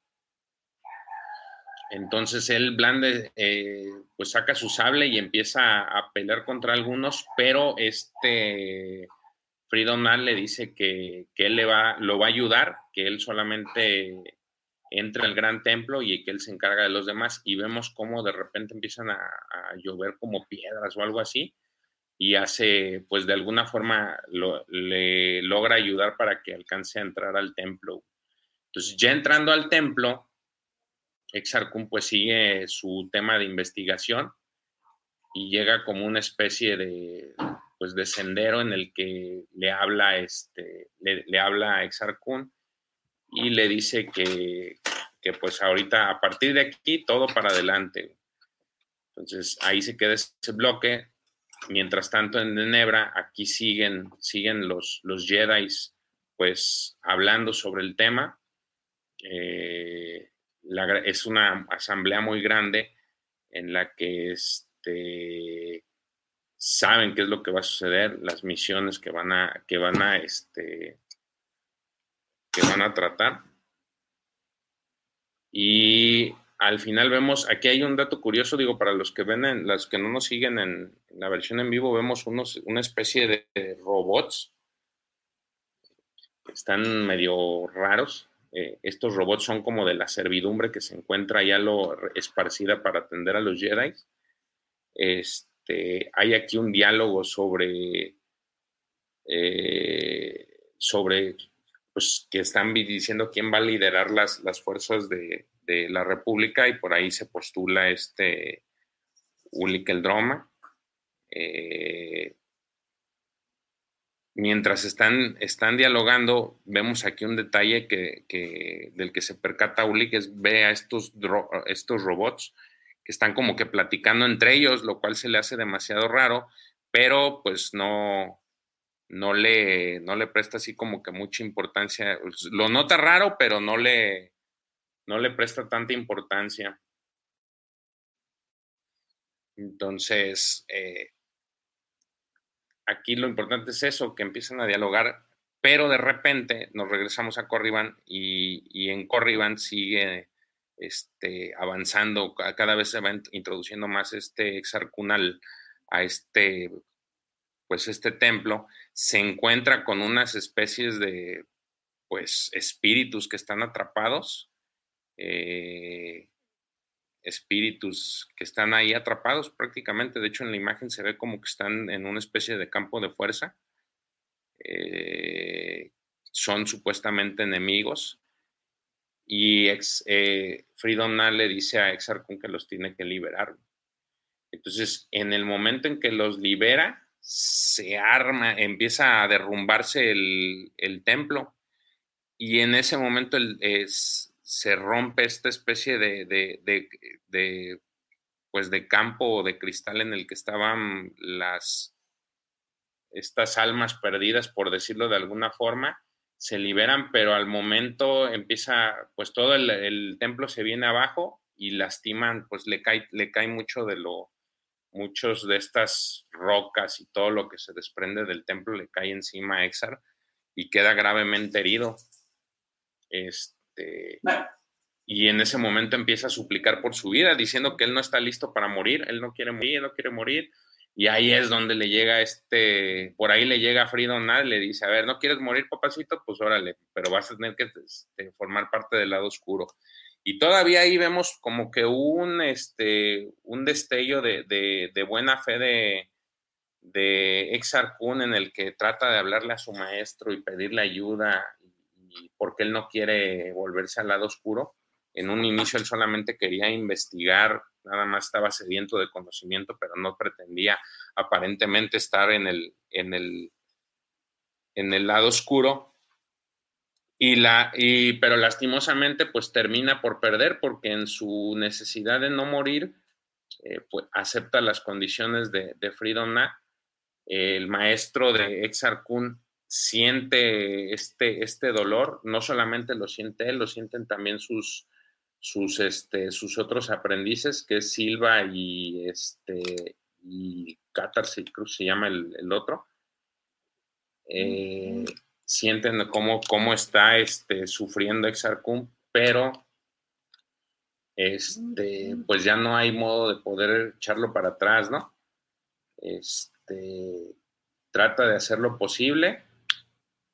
Entonces él, Blande, eh, pues saca su sable y empieza a, pelear contra algunos, pero este Fridonal le dice que, que, él le va, lo va a ayudar, que él solamente entra al gran templo y que él se encarga de los demás y vemos cómo de repente empiezan a, llover como piedras o algo así y hace, pues de alguna forma le logra ayudar para que alcance a entrar al templo. Entonces ya entrando al templo, Exarcum pues sigue su tema de investigación y llega como una especie de, pues de sendero en el que le habla, este, le, habla a Exarcun y le dice que, pues ahorita a partir de aquí todo para adelante. Entonces ahí se queda ese bloque. Mientras tanto en Nebra aquí siguen, siguen los, los Jedi pues hablando sobre el tema. Eh, es una asamblea muy grande en la que este, saben qué es lo que va a suceder, las misiones que van a, que van a este, que van a tratar. Y al final vemos, aquí hay un dato curioso, digo, para los que ven, en, los que no nos siguen en, la versión en vivo, vemos unos, una especie de robots. Están medio raros. Eh, estos robots son como de la servidumbre que se encuentra ya lo esparcida para atender a los Jedi. Este, hay aquí un diálogo sobre, eh, sobre pues, que están diciendo quién va a liderar las, las fuerzas de, la República y por ahí se postula este Ulik el Droma. Eh, mientras están, están dialogando, vemos aquí un detalle que, del que se percata Ulik, es ve a estos, estos robots que están como que platicando entre ellos, lo cual se le hace demasiado raro, pero pues no, no le, no le presta así como que mucha importancia. Pues, lo nota raro, pero no le, no le presta tanta importancia. Entonces, eh, aquí lo importante es eso, que empiezan a dialogar, pero de repente nos regresamos a Corriban y, en Corriban sigue este, avanzando, cada vez se va introduciendo más este exarcunal a este, pues este templo, se encuentra con unas especies de, pues, espíritus que están atrapados, eh, espíritus que están ahí atrapados prácticamente, de hecho en la imagen se ve como que están en una especie de campo de fuerza, eh, son supuestamente enemigos, y ex, eh, le dice a Exarchon que los tiene que liberar. Entonces, en el momento en que los libera, se arma, empieza a derrumbarse el, templo y en ese momento se rompe esta especie de, de, pues de campo de cristal en el que estaban las estas almas perdidas, por decirlo de alguna forma, se liberan, pero al momento empieza, pues todo el, templo se viene abajo y lastiman, pues le cae, le cae mucho de lo, muchos de estas rocas y todo lo que se desprende del templo le cae encima a Exar y queda gravemente herido. Este, y en ese momento empieza a suplicar por su vida, diciendo que él no está listo para morir, él no quiere morir, él no quiere morir, y ahí es donde le llega este, por ahí le llega Fridonal, le dice, a ver, ¿no quieres morir, papacito? Pues órale, pero vas a tener que este, formar parte del lado oscuro. Y todavía ahí vemos como que un, este, un destello de, buena fe de, de Exar Kun en el que trata de hablarle a su maestro y pedirle ayuda y porque él no quiere volverse al lado oscuro. En un inicio él solamente quería investigar nada más estaba sediento de conocimiento, pero no pretendía aparentemente estar en el, en el, en el lado oscuro. Y la, y, pero lastimosamente, pues termina por perder porque en su necesidad de no morir, eh, pues acepta las condiciones de, de Freedom El maestro de Exar Kun siente este, este dolor, no solamente lo siente él, lo sienten también sus, sus, este, sus otros aprendices, que es Silva y, este, y cruz se llama el, otro, eh, sienten cómo, cómo está este, sufriendo Exarcum, pero este, pues ya no hay modo de poder echarlo para atrás, ¿no? Este, trata de hacer lo posible,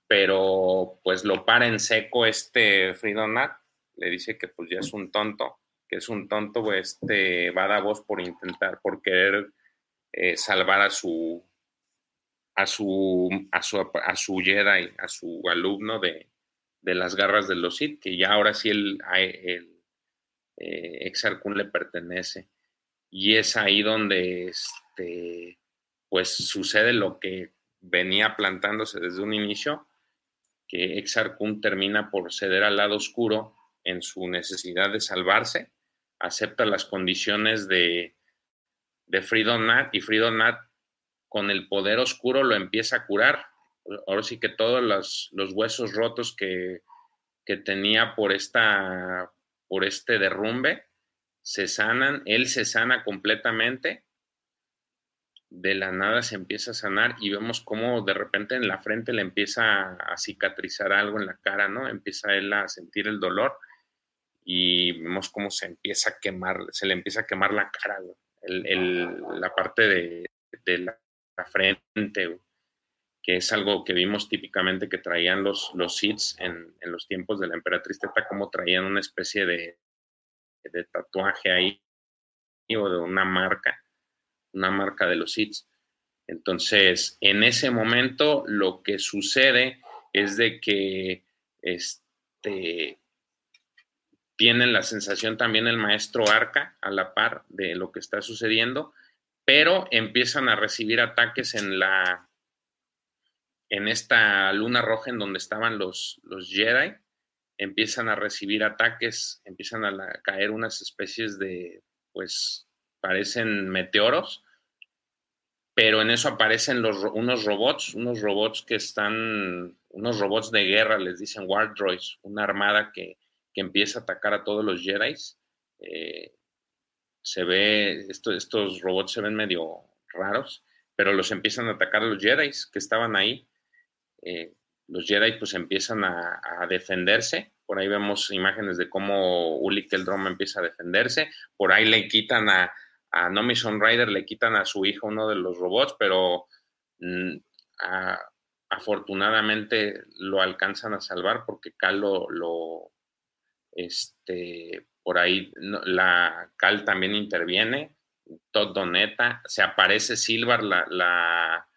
pero pues lo para en seco este Fridonat le dice que pues ya es un tonto, que es un tonto, este, va a dar voz por intentar, por querer eh, salvar a su, a su, a su, a su Jedi, a su alumno de, las garras de los Sith, que ya ahora sí el, el eh, le pertenece. Y es ahí donde este, pues sucede lo que venía plantándose desde un inicio, que Exarcun termina por ceder al lado oscuro en su necesidad de salvarse, acepta las condiciones de, de Freedom Nat y Freedom Nat con el poder oscuro lo empieza a curar. Ahora sí que todos los, los huesos rotos que, que, tenía por, esta, por este derrumbe se sanan, él se sana completamente, de la nada se empieza a sanar y vemos cómo de repente en la frente le empieza a cicatrizar algo en la cara, ¿no? Empieza él a sentir el dolor y vemos cómo se empieza a quemar, se le empieza a quemar la cara, la parte de, la, frente, que es algo que vimos típicamente que traían los, los hits en, los tiempos de la emperatriz Teta, como traían una especie de, de tatuaje ahí o de una marca, una marca de los hits. Entonces, en ese momento lo que sucede es de que este, tienen la sensación también el maestro Arca a la par de lo que está sucediendo, pero empiezan a recibir ataques en la en esta luna roja en donde estaban los, los Jedi, empiezan a recibir ataques, empiezan a caer unas especies de pues parecen meteoros, pero en eso aparecen unos robots, unos robots que están, unos robots de guerra, les dicen War Droids, una armada que, que empieza a atacar a todos los Jedi. Eh, se ve, estos robots se ven medio raros, pero los empiezan a atacar a los Jedi que estaban ahí. Eh, los Jedi pues empiezan a, defenderse. Por ahí vemos imágenes de cómo Uli Keldrom empieza a defenderse. Por ahí le quitan a, a Nomison Rider, le quitan a su hijo uno de los robots, pero mm, afortunadamente lo alcanzan a salvar porque Cal lo, este, por ahí la Cal también interviene, Todd Doneta, se aparece Silver, la, la,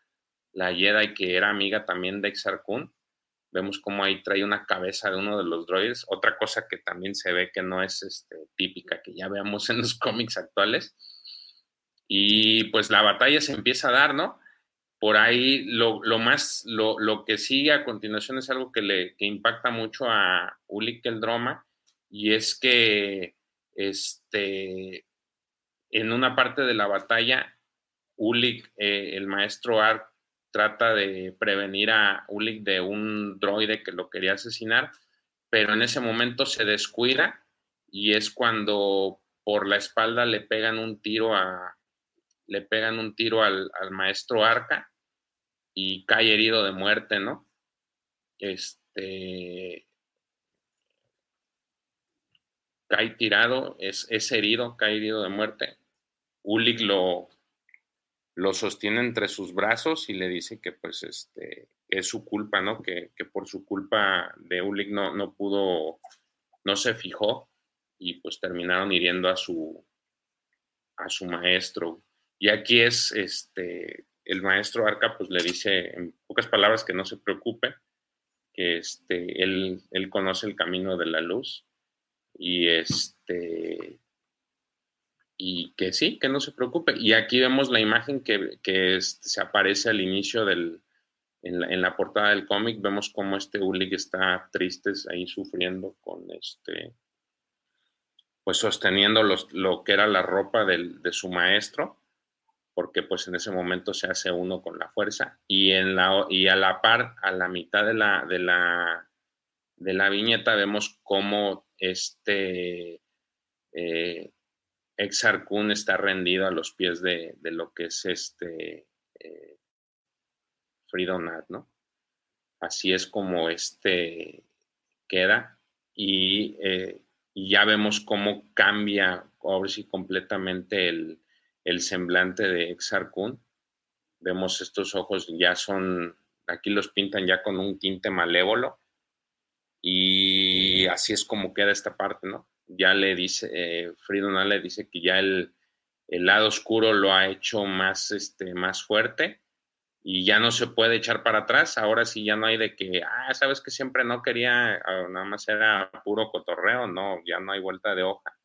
la Jedi que era amiga también de Exar Kun, Vemos cómo ahí trae una cabeza de uno de los droides. Otra cosa que también se ve que no es este, típica, que ya veamos en los cómics actuales. Y pues la batalla se empieza a dar, ¿no? Por ahí lo, más, lo, que sigue a continuación es algo que le impacta mucho a Ulik el Droma, y es que este, en una parte de la batalla, Ulik, eh, el maestro Ark, trata de prevenir a Ulik de un droide que lo quería asesinar, pero en ese momento se descuida y es cuando por la espalda le pegan un tiro a le pegan un tiro al, maestro Arca y cae herido de muerte, ¿no? Este cae tirado, es, es herido, cae herido de muerte. Ulik lo, lo sostiene entre sus brazos y le dice que pues este es su culpa, ¿no? Que, por su culpa de Ulik no, no pudo, no se fijó y pues terminaron hiriendo a su a su maestro. Y aquí es este el maestro Arca pues le dice en pocas palabras que no se preocupe, que este él, él conoce el camino de la luz y este y que sí, que no se preocupe. Y aquí vemos la imagen que, se aparece al inicio del, en la, portada del cómic, vemos cómo este Ulig está triste ahí sufriendo con este, pues sosteniendo lo que era la ropa de su maestro, porque pues en ese momento se hace uno con la fuerza. Y, en la, y a la par, a la mitad de la, de la, de la viñeta, vemos cómo este... Eh, está rendido a los pies de, lo que es este eh, Fridonat, ¿no? Así es como este queda y, eh, ya vemos cómo cambia, ahora sí, completamente el, semblante de Exar Kun. Vemos estos ojos ya son, aquí los pintan ya con un tinte malévolo y así es como queda esta parte, ¿no? ya le dice, eh, le dice que ya el, lado oscuro lo ha hecho más, este, más fuerte y ya no se puede echar para atrás. Ahora sí ya no hay de que, ah, sabes que siempre no quería, ah, nada más era puro cotorreo, no, ya no hay vuelta de hoja.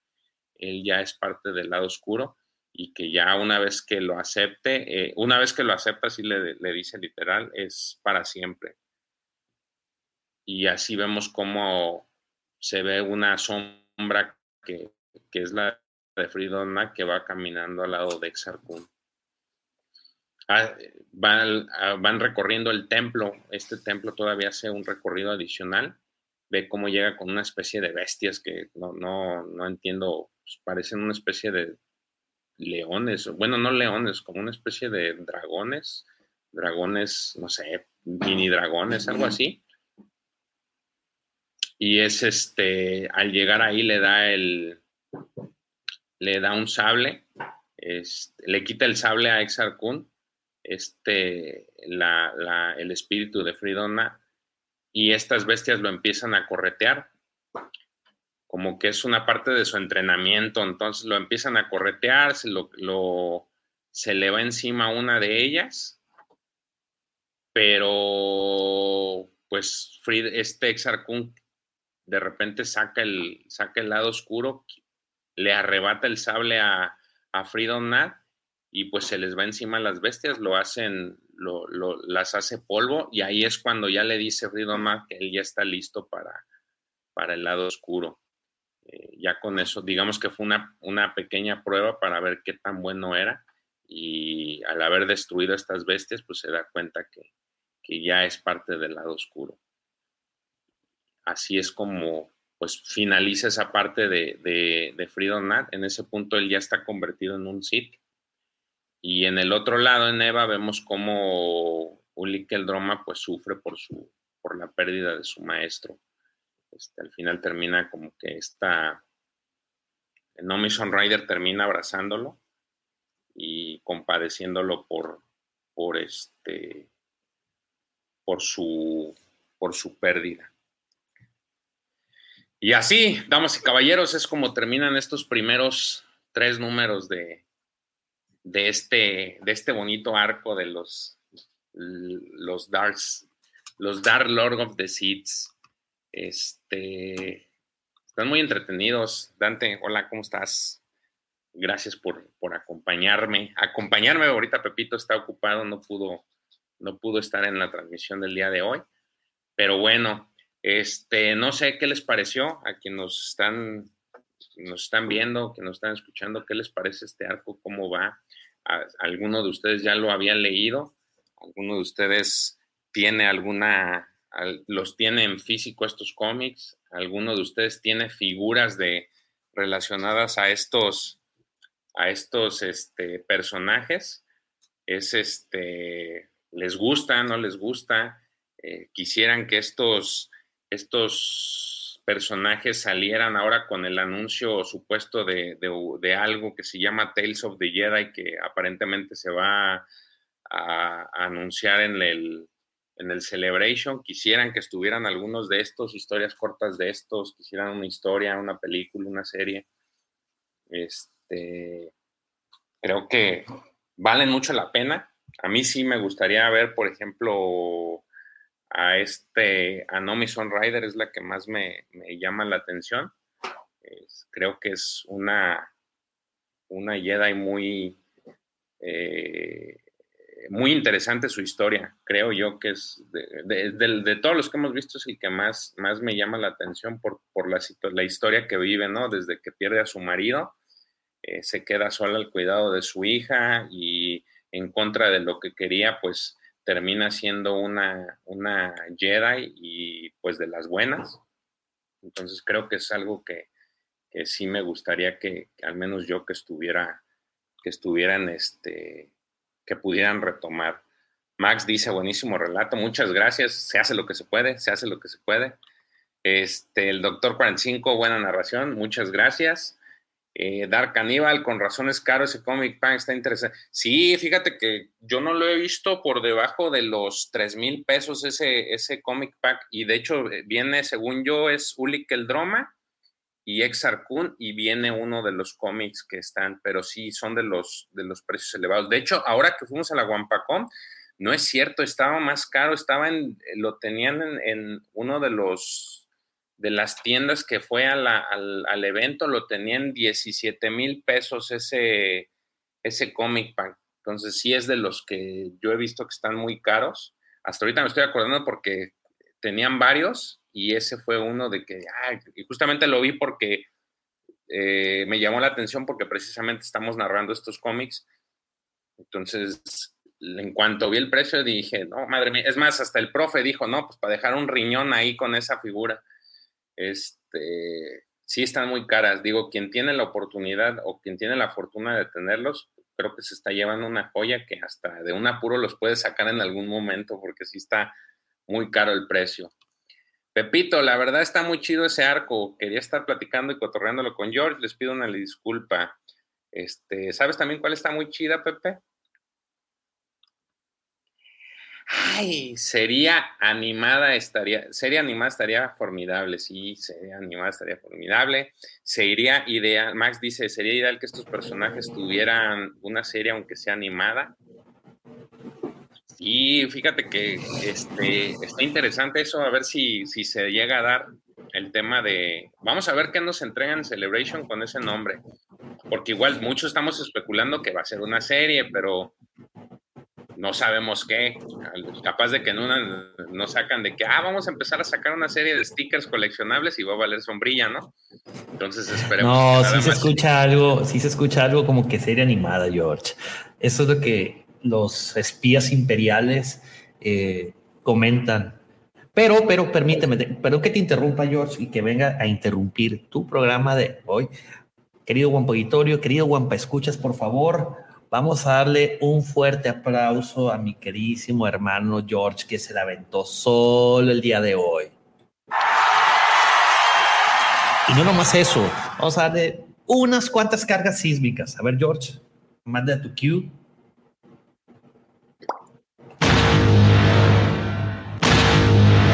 Él ya es parte del lado oscuro y que ya una vez que lo acepte, eh, una vez que lo acepta, así le, le dice literal, es para siempre. Y así vemos cómo se ve una sombra que, es la de Fridona que va caminando al lado de Exarcun. Ah, van, ah, van, recorriendo el templo, este templo todavía hace un recorrido adicional, ve cómo llega con una especie de bestias que no, no, no entiendo, pues, parecen una especie de leones, bueno, no leones, como una especie de dragones, dragones, no sé, mini dragones, algo así y es este, al llegar ahí le da el, le da un sable, le quita el sable a Exar Kun, este, el espíritu de Fridona, y estas bestias lo empiezan a corretear, como que es una parte de su entrenamiento, entonces lo empiezan a corretear, se, lo, se le va encima una de ellas, pero pues este Exar Kun de repente saca el, saca el lado oscuro, le arrebata el sable a, a Freedom Nat y pues se les va encima las bestias, lo hacen, lo, las hace polvo y ahí es cuando ya le dice Freedom Nat que él ya está listo para, para el lado oscuro. Eh, ya con eso, digamos que fue una, una pequeña prueba para ver qué tan bueno era y al haber destruido estas bestias, pues se da cuenta que, que ya es parte del lado oscuro. Así es como pues finaliza esa parte de, de, de Freedom Nat. En ese punto él ya está convertido en un Sith. Y en el otro lado, en Eva, vemos cómo el Droma pues sufre por, su, por la pérdida de su maestro. Este, al final termina como que esta... Nomi Rider termina abrazándolo y compadeciéndolo por, por, este, por, su, por su pérdida. Y así, damas y caballeros, es como terminan estos primeros tres números de, de, este, de este bonito arco de los, los Darks, los Dark Lord of the Seeds. Este, están muy entretenidos. Dante, hola, ¿cómo estás? Gracias por, por acompañarme. Acompañarme, ahorita Pepito está ocupado, no pudo, no pudo estar en la transmisión del día de hoy. Pero bueno, este, no sé qué les pareció a quienes nos están, nos están viendo, que nos están escuchando, qué les parece este arco, cómo va. ¿Alguno de ustedes ya lo había leído? ¿Alguno de ustedes tiene alguna, los tiene en físico estos cómics? ¿Alguno de ustedes tiene figuras de relacionadas a estos, a estos este, personajes? Es este, ¿les gusta, no les gusta? Eh, quisieran que estos estos personajes salieran ahora con el anuncio supuesto de, algo que se llama Tales of the Jedi, que aparentemente se va a, anunciar en el, en el Celebration. Quisieran que estuvieran algunos de estos, historias cortas de estos, quisieran una historia, una película, una serie. Este, creo que valen mucho la pena. A mí sí me gustaría ver, por ejemplo, a este, a Nomi Rider es la que más me, llama la atención. creo que es una, una Jedi muy, eh, muy interesante su historia. Creo yo que es, de, todos los que hemos visto, es el que más, más me llama la atención por, por la, la historia que vive, ¿no? Desde que pierde a su marido, eh, se queda sola al cuidado de su hija y en contra de lo que quería, pues termina siendo una, una Jedi y pues de las buenas. Entonces creo que es algo que, que sí me gustaría que, al menos yo que estuviera, que estuvieran, este, que pudieran retomar. Max dice, buenísimo relato, muchas gracias, se hace lo que se puede, se hace lo que se puede. Este, el doctor 45, buena narración, muchas gracias. Eh, Dark Cannibal, con razones caro ese comic pack, está interesante. Sí, fíjate que yo no lo he visto por debajo de los 3 mil pesos ese, ese comic pack y de hecho eh, viene, según yo, es Ulik el Droma y Exarcun y viene uno de los cómics que están, pero sí son de los, de los precios elevados. De hecho, ahora que fuimos a la Wampacom, no es cierto, estaba más caro, estaba en, lo tenían en uno de los de las tiendas que fue al, al, evento lo tenían 17 mil pesos ese, ese comic pack. Entonces sí es de los que yo he visto que están muy caros. Hasta ahorita me estoy acordando porque tenían varios y ese fue uno de que, y justamente lo vi porque eh, me llamó la atención porque precisamente estamos narrando estos cómics. Entonces, en cuanto vi el precio dije, no, madre mía, es más, hasta el profe dijo, no, pues para dejar un riñón ahí con esa figura este, sí están muy caras. Digo, quien tiene la oportunidad o quien tiene la fortuna de tenerlos, creo que se está llevando una joya que hasta de un apuro los puede sacar en algún momento porque sí está muy caro el precio. Pepito, la verdad está muy chido ese arco. Quería estar platicando y cotorreándolo con George. Les pido una disculpa. Este, ¿Sabes también cuál está muy chida, Pepe? Ay, sería animada, estaría, sería animada estaría formidable, sí, sería animada estaría formidable. Sería ideal, Max dice, sería ideal que estos personajes tuvieran una serie aunque sea animada. Y fíjate que este, está interesante eso, a ver si, si se llega a dar el tema de, vamos a ver qué nos entregan en Celebration con ese nombre, porque igual muchos estamos especulando que va a ser una serie, pero no sabemos qué, capaz de que en una nos sacan de que, ah, vamos a empezar a sacar una serie de stickers coleccionables y va a valer sombrilla, ¿no? Entonces esperemos. No, sí se más- escucha algo, sí se escucha algo como que serie animada, George. Eso es lo que los espías imperiales eh, comentan. Pero, pero permíteme, te- perdón que te interrumpa, George, y que venga a interrumpir tu programa de hoy. Querido Guampa Auditorio, querido Guampa Escuchas, por favor, vamos a darle un fuerte aplauso a mi queridísimo hermano George, que se la aventó solo el día de hoy. Y no nomás eso, vamos a darle unas cuantas cargas sísmicas. A ver, George, manda tu cue.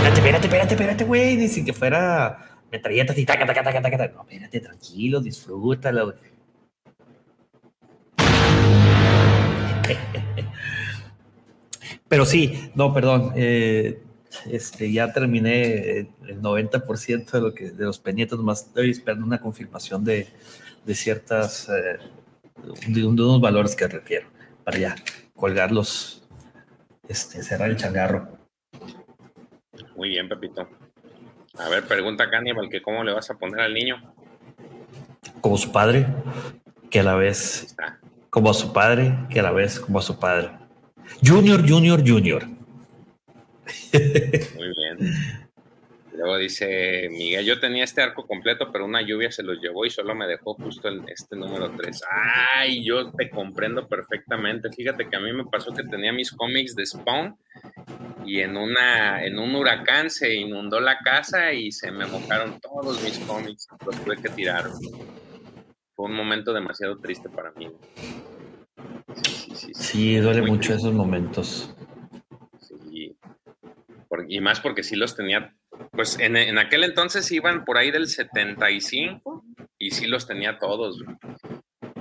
Espérate, espérate, espérate, espérate, güey. Dice que fuera metralletas y taca, taca, taca, taca. No, espérate, tranquilo, disfrútalo. Pero sí, no, perdón. eh, este, ya terminé el 90% de, lo que, de los pendientes, más estoy esperando una confirmación de, de ciertas, eh, de unos valores que requiero para ya colgarlos, este, cerrar el changarro. Muy bien, Pepito. A ver, pregunta Cannibal que cómo le vas a poner al niño. Como su padre, que a la vez, Está. Como a su padre, que a la vez como a su padre. Junior, Junior, Junior. Muy bien. Luego dice Miguel, yo tenía este arco completo, pero una lluvia se los llevó y solo me dejó justo este número 3. Ay, yo te comprendo perfectamente. Fíjate que a mí me pasó que tenía mis cómics de Spawn y en una en un huracán se inundó la casa y se me mojaron todos mis cómics. Los tuve que tirar. Fue un momento demasiado triste para mí. Sí, sí, sí, Sí, duele Muy mucho triste. esos momentos. Sí. Y más porque sí los tenía, pues en, en aquel entonces iban por ahí del 75 y sí los tenía todos.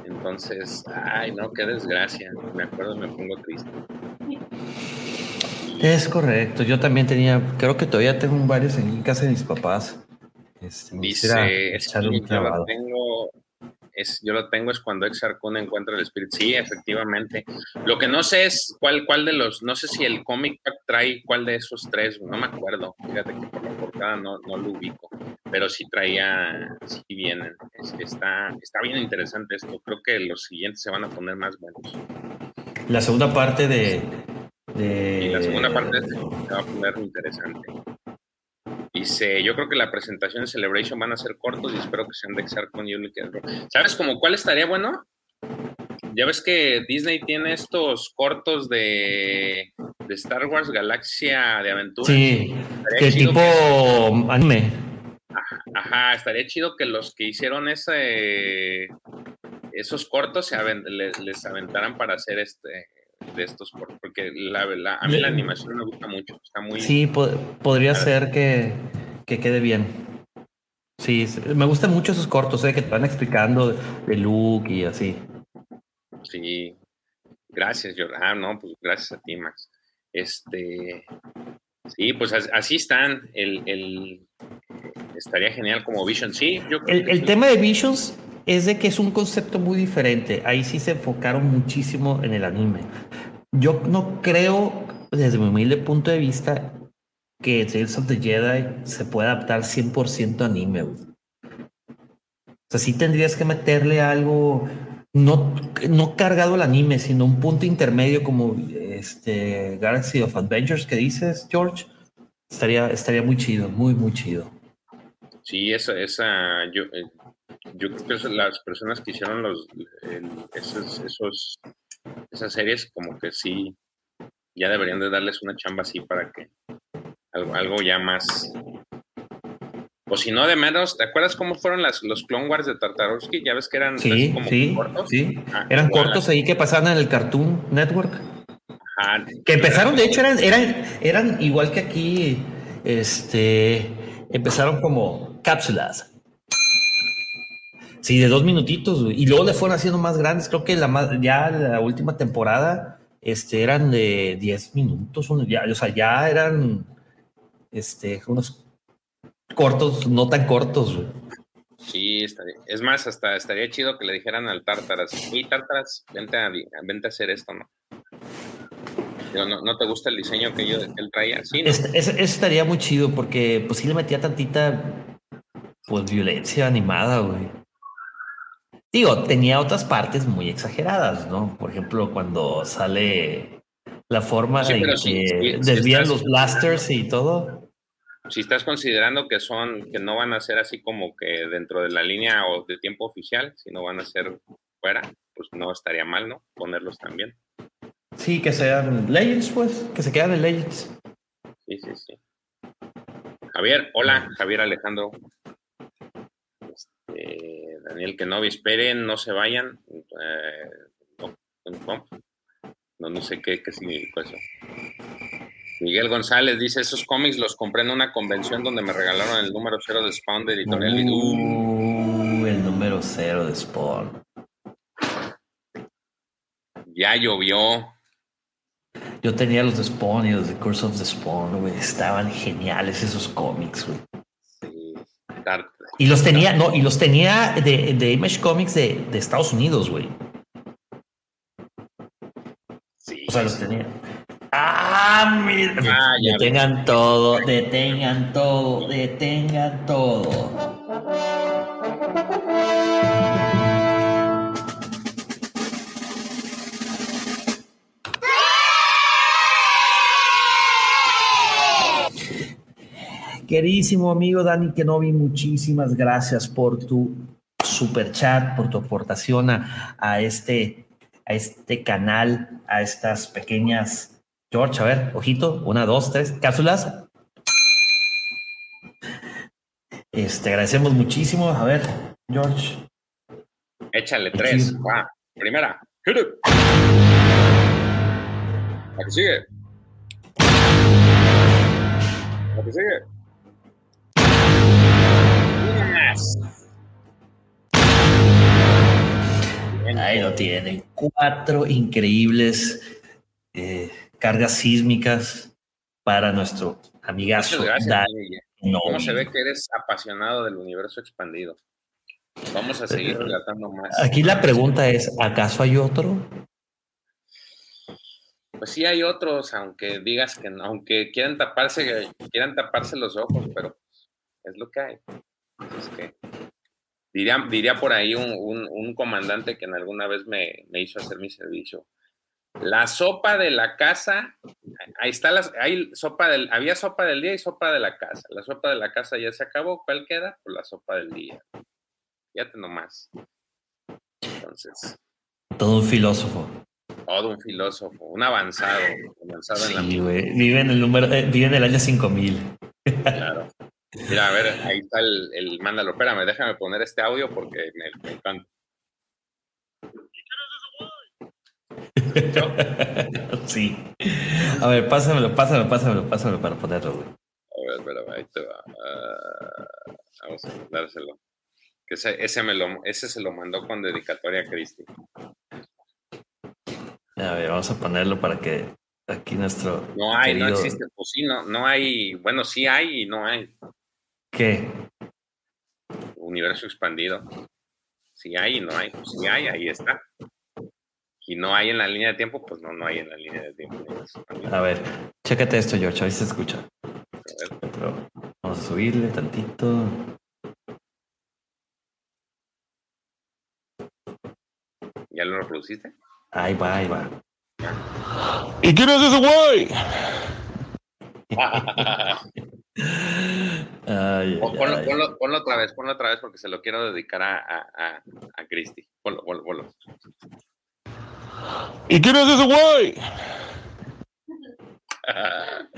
Entonces, ay, no, qué desgracia. Me acuerdo, me pongo triste. Es correcto, yo también tenía, creo que todavía tengo varios en casa de mis papás. Este, me Dice, es un clavado. tengo, es, yo lo tengo es cuando Exarcuna encuentra el espíritu. Sí, efectivamente. Lo que no sé es cuál, cuál de los, no sé si el cómic trae cuál de esos tres, no me acuerdo. Fíjate que por la portada no, no lo ubico, pero sí traía, sí vienen. Es- está, está bien interesante esto. Creo que los siguientes se van a poner más buenos. La segunda parte de. de- Y la segunda parte de este se va a poner interesante. Dice, yo creo que la presentación de Celebration van a ser cortos y espero que sean de Exar con Unique Error. ¿Sabes como cuál estaría bueno? Ya ves que Disney tiene estos cortos de, de Star Wars Galaxia de Aventura. Sí, que chido tipo anime. Ajá, estaría chido que los que hicieron ese esos cortos se les aventaran para hacer este de estos cortos, porque la, la- a mí la animación me gusta mucho, está muy Sí, po- podría ser que, que quede bien. Sí, me gustan mucho esos cortos, eh, que te van explicando de, Luke y así. Sí, gracias, Jordan. Ah, no, pues gracias a ti, Max. Este, sí, pues as- así están. El, el- estaría genial como Vision. Sí, yo creo El, que el tema de Visions es de que es un concepto muy diferente. Ahí sí se enfocaron muchísimo en el anime. Yo no creo, desde mi humilde punto de vista, que Tales of the Jedi se pueda adaptar 100% a anime. O sea, sí tendrías que meterle algo, no, no cargado al anime, sino un punto intermedio como este Galaxy of Adventures que dices, George. Estaría, estaría muy chido, muy, muy chido. Sí, esa, esa, yo, eh, yo creo que las personas que hicieron los, el- esos, esos, esas series, como que sí, ya deberían de darles una chamba así para que algo, algo ya más. O si no, de menos, ¿te acuerdas cómo fueron las, los Clone Wars de Tartarovsky? Ya ves que eran Sí, como sí, cortos. sí. Ah, Eran cortos ahí que pasaban en el Cartoon Network. ajá. Que empezaron, de hecho, eran, eran, eran igual que aquí, este, empezaron como cápsulas. Sí, de dos minutitos, güey. y luego le fueron haciendo más grandes. Creo que la más, ya la última temporada, este, eran de 10 minutos, ya, o sea, ya eran, este, unos cortos, no tan cortos, güey. Sí, estaría- es más, hasta estaría chido que le dijeran al Tártaras, y Tártaras, vente a, vente a hacer esto, ¿no? ¿no, ¿No te gusta el diseño que, yo, él traía? Sí, ¿no? Es- es- eso estaría muy chido porque pues sí le metía tantita Pues violencia animada, güey. Digo, tenía otras partes muy exageradas, ¿no? Por ejemplo, cuando sale la forma Sí, de pero que desvían estás- los blasters y todo. Si estás considerando que son, que no van a ser así como que dentro de la línea o de tiempo oficial, sino van a ser fuera, pues no estaría mal, ¿no? Ponerlos también. Sí, que sean Legends, pues, que se quedan en Legends. Sí, sí, sí. Javier, hola, Javier Alejandro. Este, Daniel Kenobi, esperen, no se vayan. Eh, no, no, no, no sé qué, qué significó eso. Miguel González dice, esos cómics los compré en una convención donde me regalaron el número cero de Spawn de Editorial. Uh, Uh, el número cero de Spawn. ya llovió. Yo tenía los de Spawn y los de Curse of the Spawn, güey. Estaban geniales esos cómics, güey. Sí, Dark- Y los tenía, no, y los tenía de, de Image Comics de, de Estados Unidos, güey. sí. O sea, los tenía. Ah, mira. Ah, detengan todo, detengan todo, detengan todo. Queridísimo amigo Dani Kenobi, muchísimas gracias por tu super chat, por tu aportación a, a este, a este canal, a estas pequeñas. George, a ver, ojito, una, dos, tres, cápsulas. Este, agradecemos muchísimo. A ver, George. Échale tres. Va. Primera. La que sigue. La que sigue. Ahí lo tienen. Cuatro increíbles eh, cargas sísmicas para nuestro amigazo Muchas gracias. Kenobi. ¿Cómo se ve que eres apasionado del universo expandido? Vamos a seguir relatando más. Aquí la pregunta es, ¿acaso hay otro? Pues sí hay otros, aunque digas que no, aunque quieran taparse, quieran taparse los ojos, pero es lo que hay. Diría, diría por ahí un, un- un comandante que en alguna vez me, me hizo hacer mi servicio. La sopa de la casa, ahí está la, hay sopa del, había sopa del día y sopa de la casa. La sopa de la casa ya se acabó, ¿cuál queda? Pues la sopa del día. Fíjate nomás. Entonces, Todo un filósofo. todo un filósofo, un avanzado, avanzado en la Sí, güey. Vive en el número, eh, vive en el año 5000. Claro. Mira, a ver, ahí está el, el mándalo. Espérame, déjame poner este audio porque me, me encanta. sí. A ver, pásamelo, pásamelo, pásamelo, pásamelo para ponerlo, güey. A ver, espérame, ahí te va. Ah, vamos a mandárselo. Que ese, ese, me lo, ese se lo mandó con dedicatoria a Cristi. A ver, vamos a ponerlo para que aquí nuestro. No hay, no existe. Pues sí, no, no hay. Bueno, sí hay y no hay. ¿Qué? Universo expandido. Sí hay y no hay. Pues sí hay, ahí está. Y no hay en la línea de tiempo, pues no, no hay en la línea de tiempo. A ver, chécate esto, George, a ver si se escucha. A ver. Pero vamos a subirle tantito. ¿Ya lo reproduciste? Ahí va, ahí va. ¿Y quién es ese güey? Ay, Ponlo, ay. ponlo- ponlo otra vez, ponlo otra vez porque se lo quiero dedicar a, a, a, a Cristi. Ponlo, ponlo, ponlo. ¿Y quién es ese güey?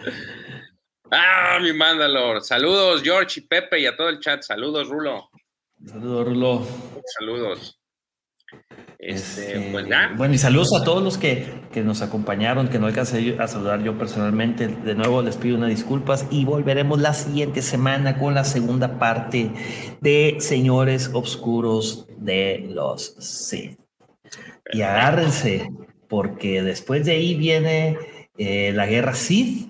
ah, mi Mandalor. Saludos, George y Pepe y a todo el chat. Saludos, Rulo. Saludos, Rulo. Saludos. Este, pues. Bueno, y saludos a todos los que, que nos acompañaron, que no alcancé a saludar yo personalmente. De nuevo les pido unas disculpas y volveremos la siguiente semana con la segunda parte de Señores Obscuros de los Sith. Y agárrense, porque después de ahí viene eh, la guerra Sith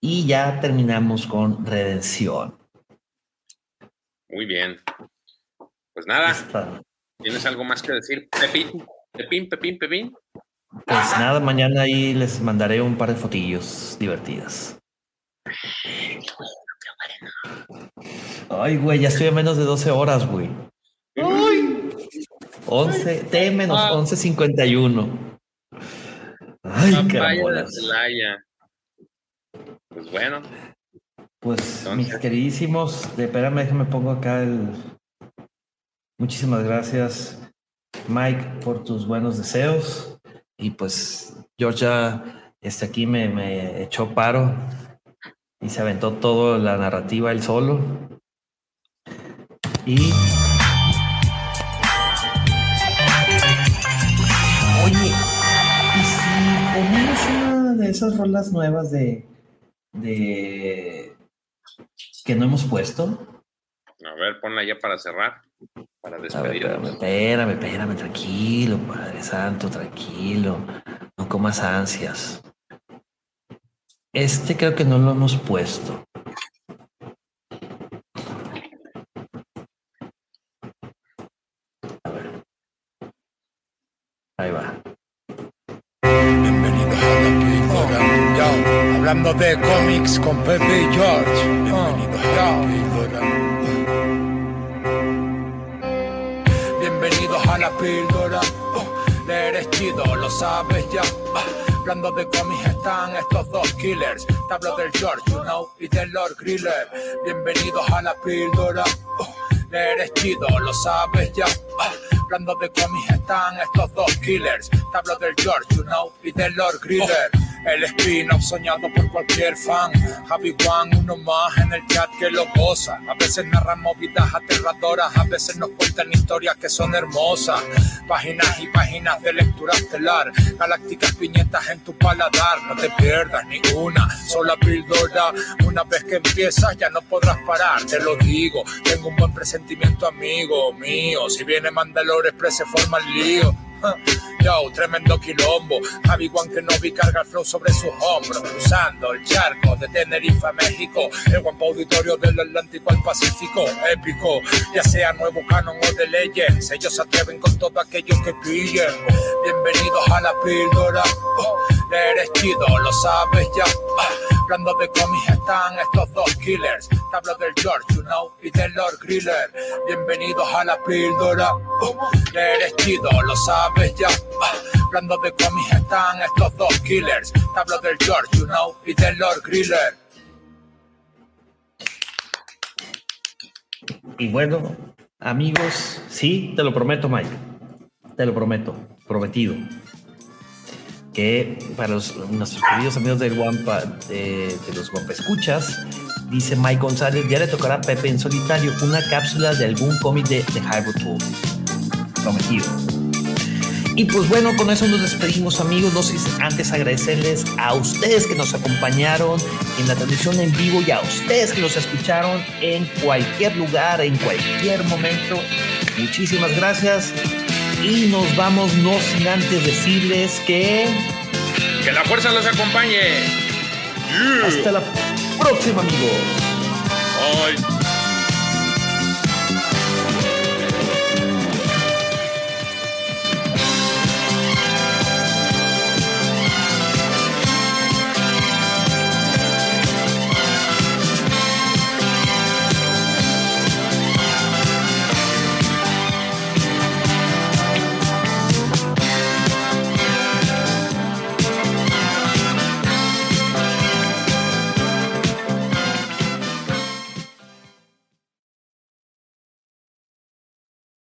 y ya terminamos con Redención. Muy bien. Pues nada, Esta- ¿tienes algo más que decir? Pepín, Pepín, Pepín, Pepín. Pues nada, mañana ahí les mandaré un par de fotillos divertidas. Ay, güey, ya estoy a menos de 12 horas, güey. Ay. 11, T menos Ah. 11.51. Ay, de. Celaya. Pues bueno, Pues, Entonces- mis queridísimos, de, espérame, déjame pongo acá el. Muchísimas gracias, Mike, por tus buenos deseos. Y pues, George ya este, aquí me, me echó paro y se aventó toda la narrativa él solo. Y. Oye, ¿y si ponemos una de esas rolas nuevas de. de. que no hemos puesto? a ver, ponla ya para cerrar, para ver, despedirnos. espérame, espérame, espérame, tranquilo, Padre Santo, tranquilo. No comas ansias. Este creo que no lo hemos puesto. A ver. Ahí va. Bienvenidos a la hablando de cómics con Pepe y George. Bienvenidos a la la píldora. Oh, leer es chido, lo sabes ya. Ah, Hablando de cómics están estos dos killers. Te hablo del George, you know, y del Lord Griller. Bienvenidos a la píldora. Oh, leer es chido, lo sabes ya. Ah, Hablando de cómics están estos dos killers. Te hablo del George, you know, y del Lord Griller. El spin-off soñado por cualquier fan. Javi Juan, uno más en el chat que lo goza. A veces narran movidas aterradoras, a veces nos cuentan historias que son hermosas. Páginas y páginas de lectura estelar. Galácticas piñetas en tu paladar. No te pierdas ni una sola píldora. Una vez que empiezas ya no podrás parar, te lo digo. Tengo un buen presentimiento, amigo mío. Si viene Mandalore Express se forma el lío. Tremendo quilombo. Javi Juan que no vi carga el flow sobre sus hombros. Cruzando el charco de Tenerife a México. El guapo auditorio del Atlántico al Pacífico. Épico, ya sea nuevo canon o de leyes. Ellos se atreven con todo aquello que pillen. Bienvenidos a la píldora. Oh, leer es chido, lo sabes ya. Hablando de cómics están estos dos killers. Te hablo del George, you know, y del Lord Griller. Bienvenidos a la píldora. Oh, leer es chido, lo sabes ya. Hablando de cómics están estos dos killers. Te hablo del George, you know, y del Lord Griller. Y bueno, amigos, sí, te lo prometo, Mike. Te lo prometo, prometido. Que para los, nuestros queridos amigos del Guampa, de, de los Guampa Escuchas, dice Mike González, ya le tocará a Pepe en solitario una cápsula de algún cómic de, de Hyrule. Prometido. Y pues bueno, con eso nos despedimos amigos. No sé si antes agradecerles a ustedes que nos acompañaron en la transmisión en vivo y a ustedes que nos escucharon en cualquier lugar, en cualquier momento. Muchísimas gracias. Y nos vamos, no sin antes decirles que Que la fuerza los acompañe. hasta la próxima amigos. Ay.